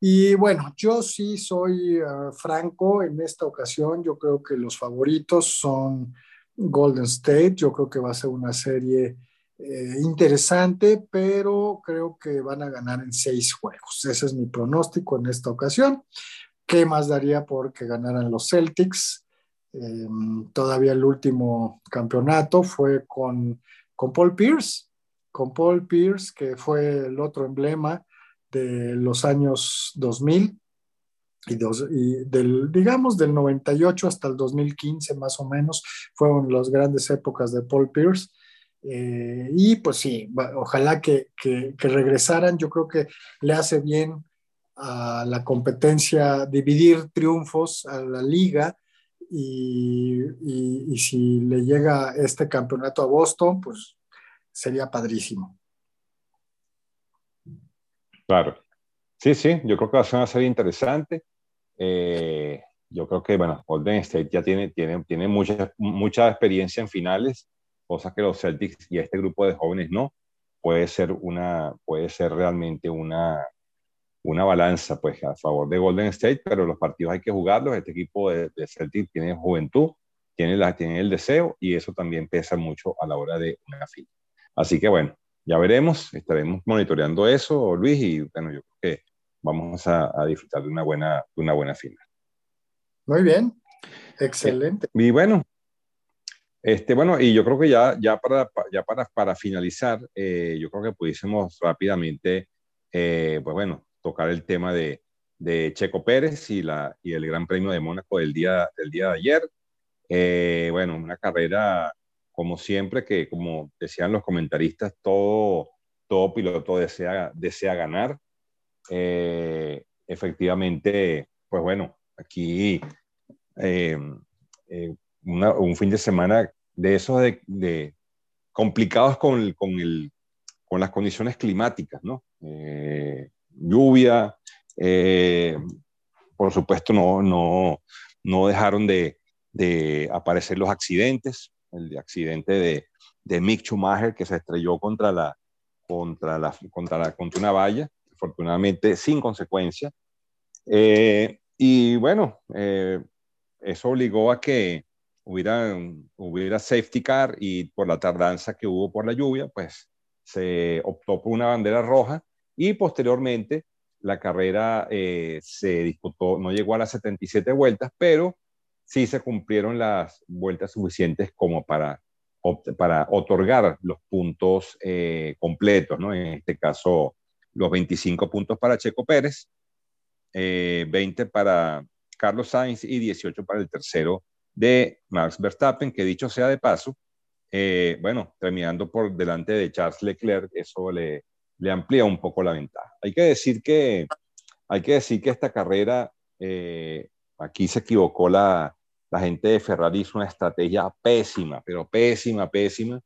Y bueno, yo sí soy ah, franco en esta ocasión. Yo creo que los favoritos son Golden State. Yo creo que va a ser una serie eh, interesante, pero creo que van a ganar en seis juegos. Ese es mi pronóstico en esta ocasión. ¿Qué más daría por que ganaran los Celtics? Em, todavía el último campeonato fue con, con Paul Pierce, con Paul Pierce, que fue el otro emblema de los años 2000 y, y, del, digamos, del 98 hasta el 2015 más o menos, fueron las grandes épocas de Paul Pierce. Eh, y pues sí, ojalá que, que, regresaran. Yo creo que le hace bien a la competencia, dividir triunfos a la liga y, si le llega este campeonato a Boston, pues sería padrísimo. Claro. Sí, sí, yo creo que va a ser interesante. Eh, yo creo que, bueno, Golden State ya tiene, tiene, tiene mucha, mucha experiencia en finales, cosa que los Celtics y este grupo de jóvenes no. Puede ser, una, puede ser realmente una, una balanza pues a favor de Golden State, pero los partidos hay que jugarlos. Este equipo de, de Celtic tiene juventud, tiene, la, tiene el deseo y eso también pesa mucho a la hora de una final. Así que bueno, ya veremos, estaremos monitoreando eso, Luis, y bueno, yo creo que vamos a, disfrutar de una buena, de una buena final. Muy bien, excelente. y bueno, este, bueno, y yo creo que ya, ya, para, ya para, para finalizar, eh, yo creo que pudiésemos rápidamente, eh, pues bueno, tocar el tema de, de Checo Pérez y, la, y el Gran Premio de Mónaco del día, del día de ayer. Eh, bueno, una carrera como siempre, que como decían los comentaristas, todo, todo piloto desea, desea ganar. Eh, efectivamente, pues bueno, aquí eh, un fin de semana de esos de, de complicados con, con, el, con, las condiciones climáticas, ¿no? lluvia. Eh, por supuesto, no, no, no dejaron de, de, aparecer los accidentes. El accidente de, de, Mick Schumacher que se estrelló contra, la, contra, la, contra, la, contra una valla, afortunadamente sin consecuencia. Eh, y bueno, eh, eso obligó a que hubiera, hubiera safety car y por la tardanza que hubo por la lluvia, pues se optó por una bandera roja y posteriormente la carrera eh, se disputó, no llegó a las 77 vueltas, pero sí se cumplieron las vueltas suficientes como para, para otorgar los puntos eh, completos, ¿no? En este caso, los 25 puntos para Checo Pérez, 20 eh, para Carlos Sainz y 18 para el tercero de Max Verstappen, que dicho sea de paso, bueno, terminando por delante de Charles Leclerc, eso le, le amplía un poco la ventaja. Hay que decir que, hay que, decir que esta carrera, eh, aquí se equivocó la, la, gente de Ferrari, hizo una estrategia pésima, pero pésima, pésima.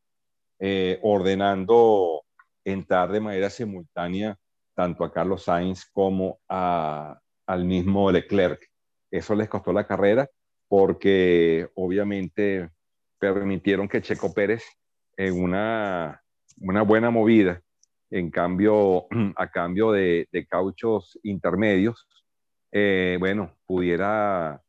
eh, ordenando entrar de manera simultánea tanto a Carlos Sainz como al mismo Leclerc. Eso les costó la carrera porque obviamente permitieron que Checo Pérez en una, buena movida, en cambio, [clears throat] a cambio de, de cauchos intermedios, eh, bueno, pudiera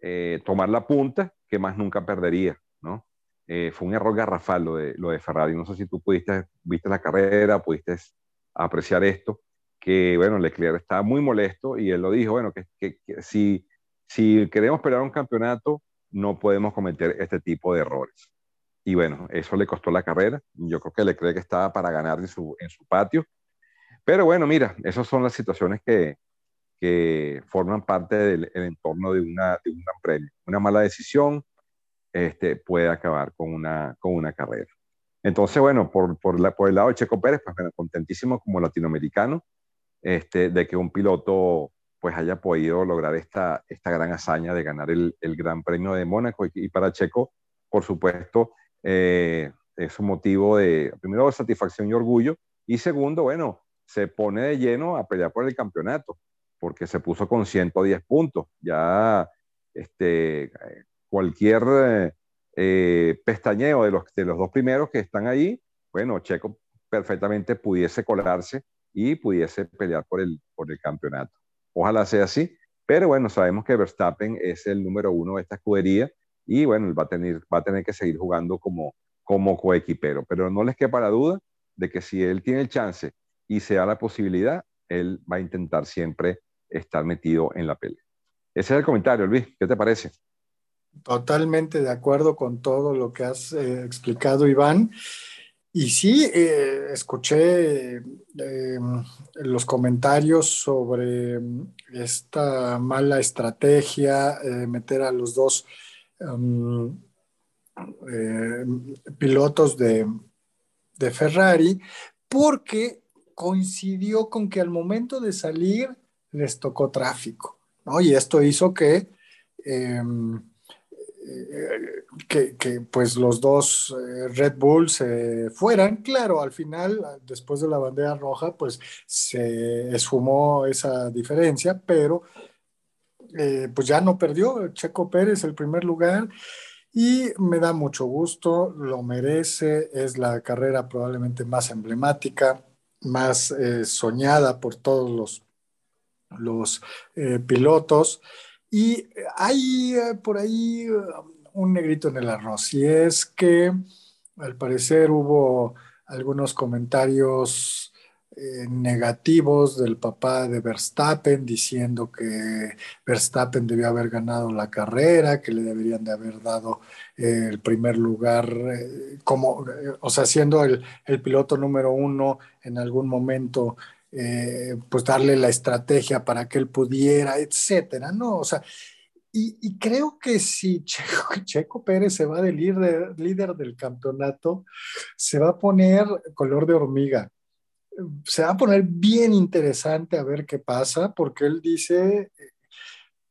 eh, tomar la punta que más nunca perdería, ¿no? Eh, fue un error garrafal lo de, lo de Ferrari. No sé si tú pudiste, viste la carrera, pudiste apreciar esto, que bueno, Leclerc está muy molesto y él lo dijo, bueno, que, que, si, si queremos pelear un campeonato, no podemos cometer este tipo de errores. Y bueno, eso le costó la carrera. Yo creo que Leclerc estaba para ganar en su, en su patio. Pero bueno, mira, esas son las situaciones que, que forman parte del entorno de, una, de un gran premio. Una mala decisión este, puede acabar con una, con una carrera. Entonces, bueno, por, por, la, por el lado de Checo Pérez, pues bueno, contentísimo como latinoamericano este, de que un piloto pues haya podido lograr esta, esta gran hazaña de ganar el, el Gran Premio de Mónaco y, para Checo, por supuesto, eh, es un motivo de, primero, satisfacción y orgullo, y segundo, bueno, se pone de lleno a pelear por el campeonato porque se puso con 110 puntos. Ya este, cualquier eh, eh, pestañeo de los, de los dos primeros que están ahí, bueno, Checo perfectamente pudiese colarse y pudiese pelear por el, por el campeonato. Ojalá sea así, pero bueno, sabemos que Verstappen es el número uno de esta escudería y bueno, va a tener, va a tener que seguir jugando como, como coequipero, pero no les quepa la duda de que si él tiene el chance y se da la posibilidad, él va a intentar siempre estar metido en la pelea. Ese es el comentario, Luis. ¿Qué te parece? Totalmente de acuerdo con todo lo que has eh, explicado, Iván. Y sí, eh, escuché eh, los comentarios sobre esta mala estrategia meter a los dos um, pilotos de, de Ferrari, porque coincidió con que al momento de salir les tocó tráfico, ¿no? Y esto hizo que, em, eh, que, pues los dos eh, Red Bulls se fueran. Claro, al final, después de la bandera roja, pues se esfumó esa diferencia, pero eh, pues ya no perdió Checo Pérez el primer lugar. Y me da mucho gusto, lo merece, es la carrera probablemente más emblemática, más soñada por todos los los eh, pilotos. Y hay eh, por ahí eh, un negrito en el arroz, y es que al parecer hubo algunos comentarios negativos del papá de Verstappen diciendo que Verstappen debió haber ganado la carrera, que le deberían de haber dado el primer lugar, como, o sea, siendo el, el, piloto número uno en algún momento eh, pues darle la estrategia para que él pudiera, etcétera, ¿no? O sea, y, creo que si [laughs] Checo, Pérez se va de líder, líder del campeonato, se va a poner color de hormiga. Se va a poner bien interesante a ver qué pasa, porque él dice,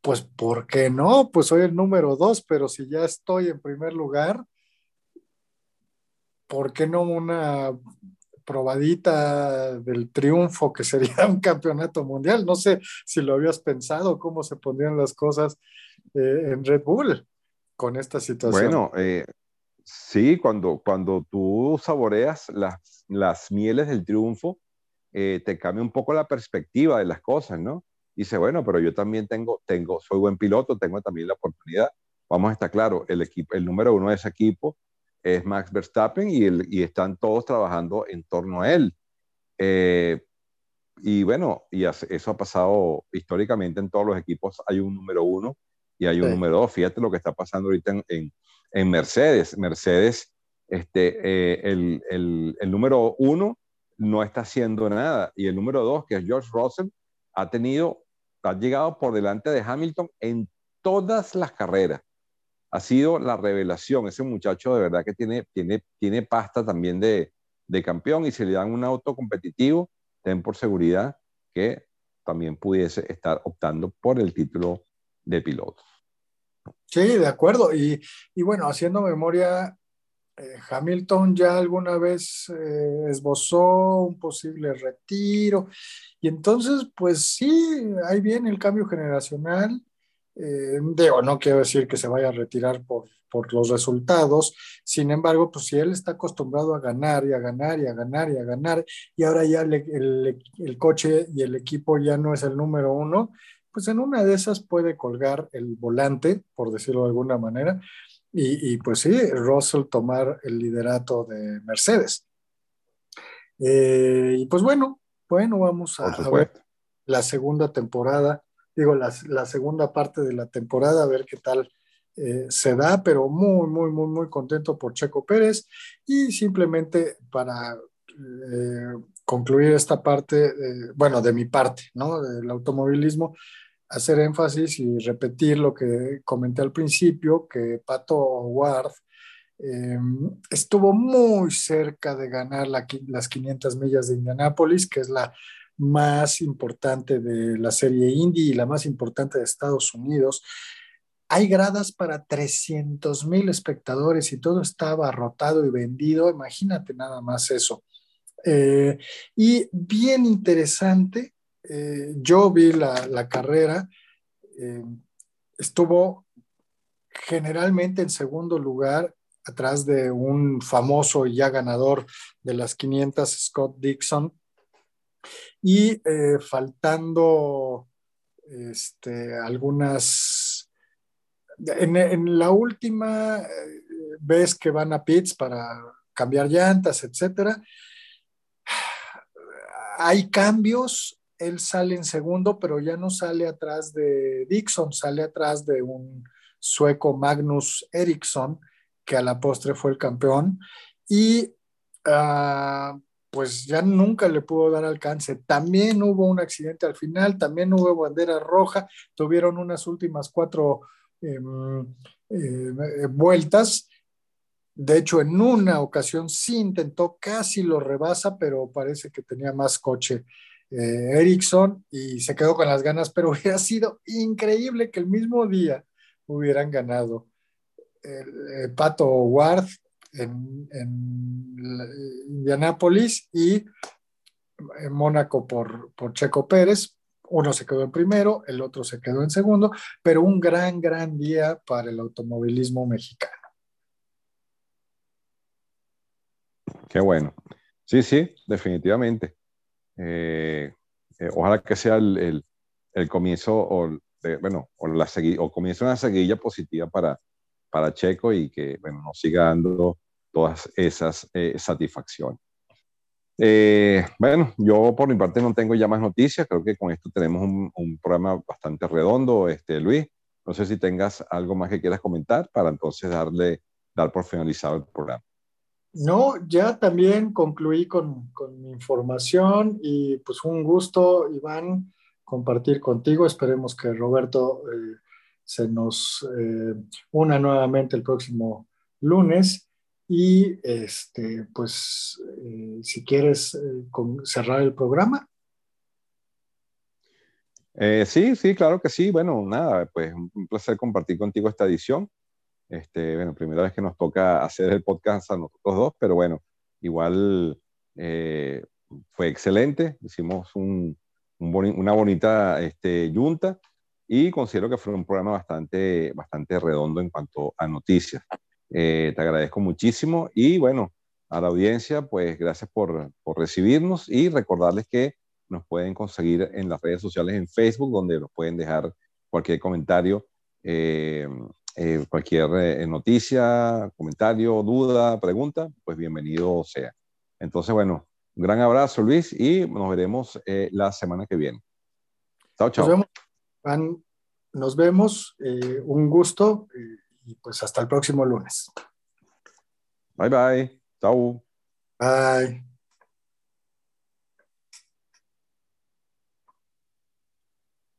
pues, ¿por qué no? Pues soy el número dos, pero si ya estoy en primer lugar, ¿por qué no una probadita del triunfo que sería [laughs] un campeonato mundial. No sé si lo habías pensado, cómo se pondrían las cosas eh, en Red Bull con esta situación. Bueno, eh, sí, cuando, cuando tú saboreas las, las mieles del triunfo, eh, te cambia un poco la perspectiva de las cosas, ¿no? Dice, bueno, pero yo también tengo, tengo, soy buen piloto, tengo también la oportunidad. Vamos a estar claro, el equipo, el número uno de ese equipo es Max Verstappen y, el, y están todos trabajando en torno a él. Eh, y bueno, y eso ha pasado históricamente en todos los equipos. Hay un número uno y hay un número dos. Fíjate lo que está pasando ahorita en, en, Mercedes. Mercedes, este, eh, el, el, el, número uno no está haciendo nada. Y el número dos, que es George Russell, ha tenido, ha llegado por delante de Hamilton en todas las carreras ha sido la revelación. Ese muchacho de verdad que tiene, tiene, tiene pasta también de, de campeón y si le dan un auto competitivo, ten por seguridad que también pudiese estar optando por el título de piloto. Sí, de acuerdo. Y, y bueno, haciendo memoria, eh, Hamilton ya alguna vez eh, esbozó un posible retiro y entonces pues sí, ahí viene el cambio generacional. Eh, digo, no quiero decir que se vaya a retirar por, por los resultados, sin embargo, pues si él está acostumbrado a ganar y a ganar y a ganar y a ganar y ahora ya el, el coche y el equipo ya no es el número uno, pues en una de esas puede colgar el volante, por decirlo de alguna manera, y, pues sí, Russell tomar el liderato de Mercedes. Eh, y pues bueno, bueno, vamos a, ver la segunda temporada, digo, la, segunda parte de la temporada, a ver qué tal eh, se da, pero muy, muy, muy, muy contento por Checo Pérez y simplemente para eh, concluir esta parte, bueno, de mi parte, ¿no? Del automovilismo, hacer énfasis y repetir lo que comenté al principio, que Pato Ward estuvo muy cerca de ganar las 500 millas de Indianápolis, que es la más importante de la serie Indy y la más importante de Estados Unidos. Hay gradas para 300 mil espectadores y todo estaba rotado y vendido. Imagínate nada más eso. Eh, y bien interesante eh, yo vi la, carrera, eh, estuvo generalmente en segundo lugar atrás de un famoso y ya ganador de las 500, Scott Dixon, y eh, faltando este, algunas... En, la última vez que van a pits para cambiar llantas, etcétera, hay cambios él sale en segundo, pero ya no sale atrás de Dixon, sale atrás de un sueco Magnus Eriksson, que a la postre fue el campeón, y ah, pues ya nunca le pudo dar alcance. También hubo un accidente al final, también hubo bandera roja, tuvieron unas últimas cuatro em, eh, vueltas. De hecho, en una ocasión sí intentó, casi lo rebasa, pero parece que tenía más coche eh, Erickson y se quedó con las ganas, pero [laughs] hubiera sido increíble que el mismo día hubieran ganado el, Pato Ward en, Indianápolis y en Mónaco por, por Checo Pérez. Uno se quedó en primero, el otro se quedó en segundo, pero un gran, gran día para el automovilismo mexicano. Qué bueno. Sí, sí, definitivamente. Eh, eh, ojalá que sea el, el, comienzo o, bueno, o, la o comience una seguidilla positiva para, para Checo y que bueno, nos siga dando todas esas eh, satisfacciones. bueno, yo por mi parte no tengo ya más noticias, creo que con esto tenemos un, un, programa bastante redondo, este, Luis. No sé si tengas algo más que quieras comentar para entonces darle, dar por finalizado el programa. No, ya también concluí con, mi información y pues un gusto, Iván, compartir contigo. Esperemos que Roberto eh, se nos eh, una nuevamente el próximo lunes. Y este, pues, eh, si quieres cerrar el programa. sí, sí, claro que sí. Bueno, nada, pues un placer compartir contigo esta edición. Este, bueno, primera vez que nos toca hacer el podcast a nosotros dos, pero bueno, igual eh, fue excelente. Hicimos un, una bonita este, junta y considero que fue un programa bastante, bastante redondo en cuanto a noticias. Eh, te agradezco muchísimo y bueno, a la audiencia, pues gracias por, por, recibirnos y recordarles que nos pueden conseguir en las redes sociales en Facebook, donde nos pueden dejar cualquier comentario eh, eh, cualquier eh, noticia, comentario, duda, pregunta, pues bienvenido sea. Entonces, bueno, un gran abrazo, Luis, y nos veremos eh, la semana que viene. Chao, chao. Nos vemos, nos vemos un gusto y pues hasta el próximo lunes. Bye, bye. Chao. Bye.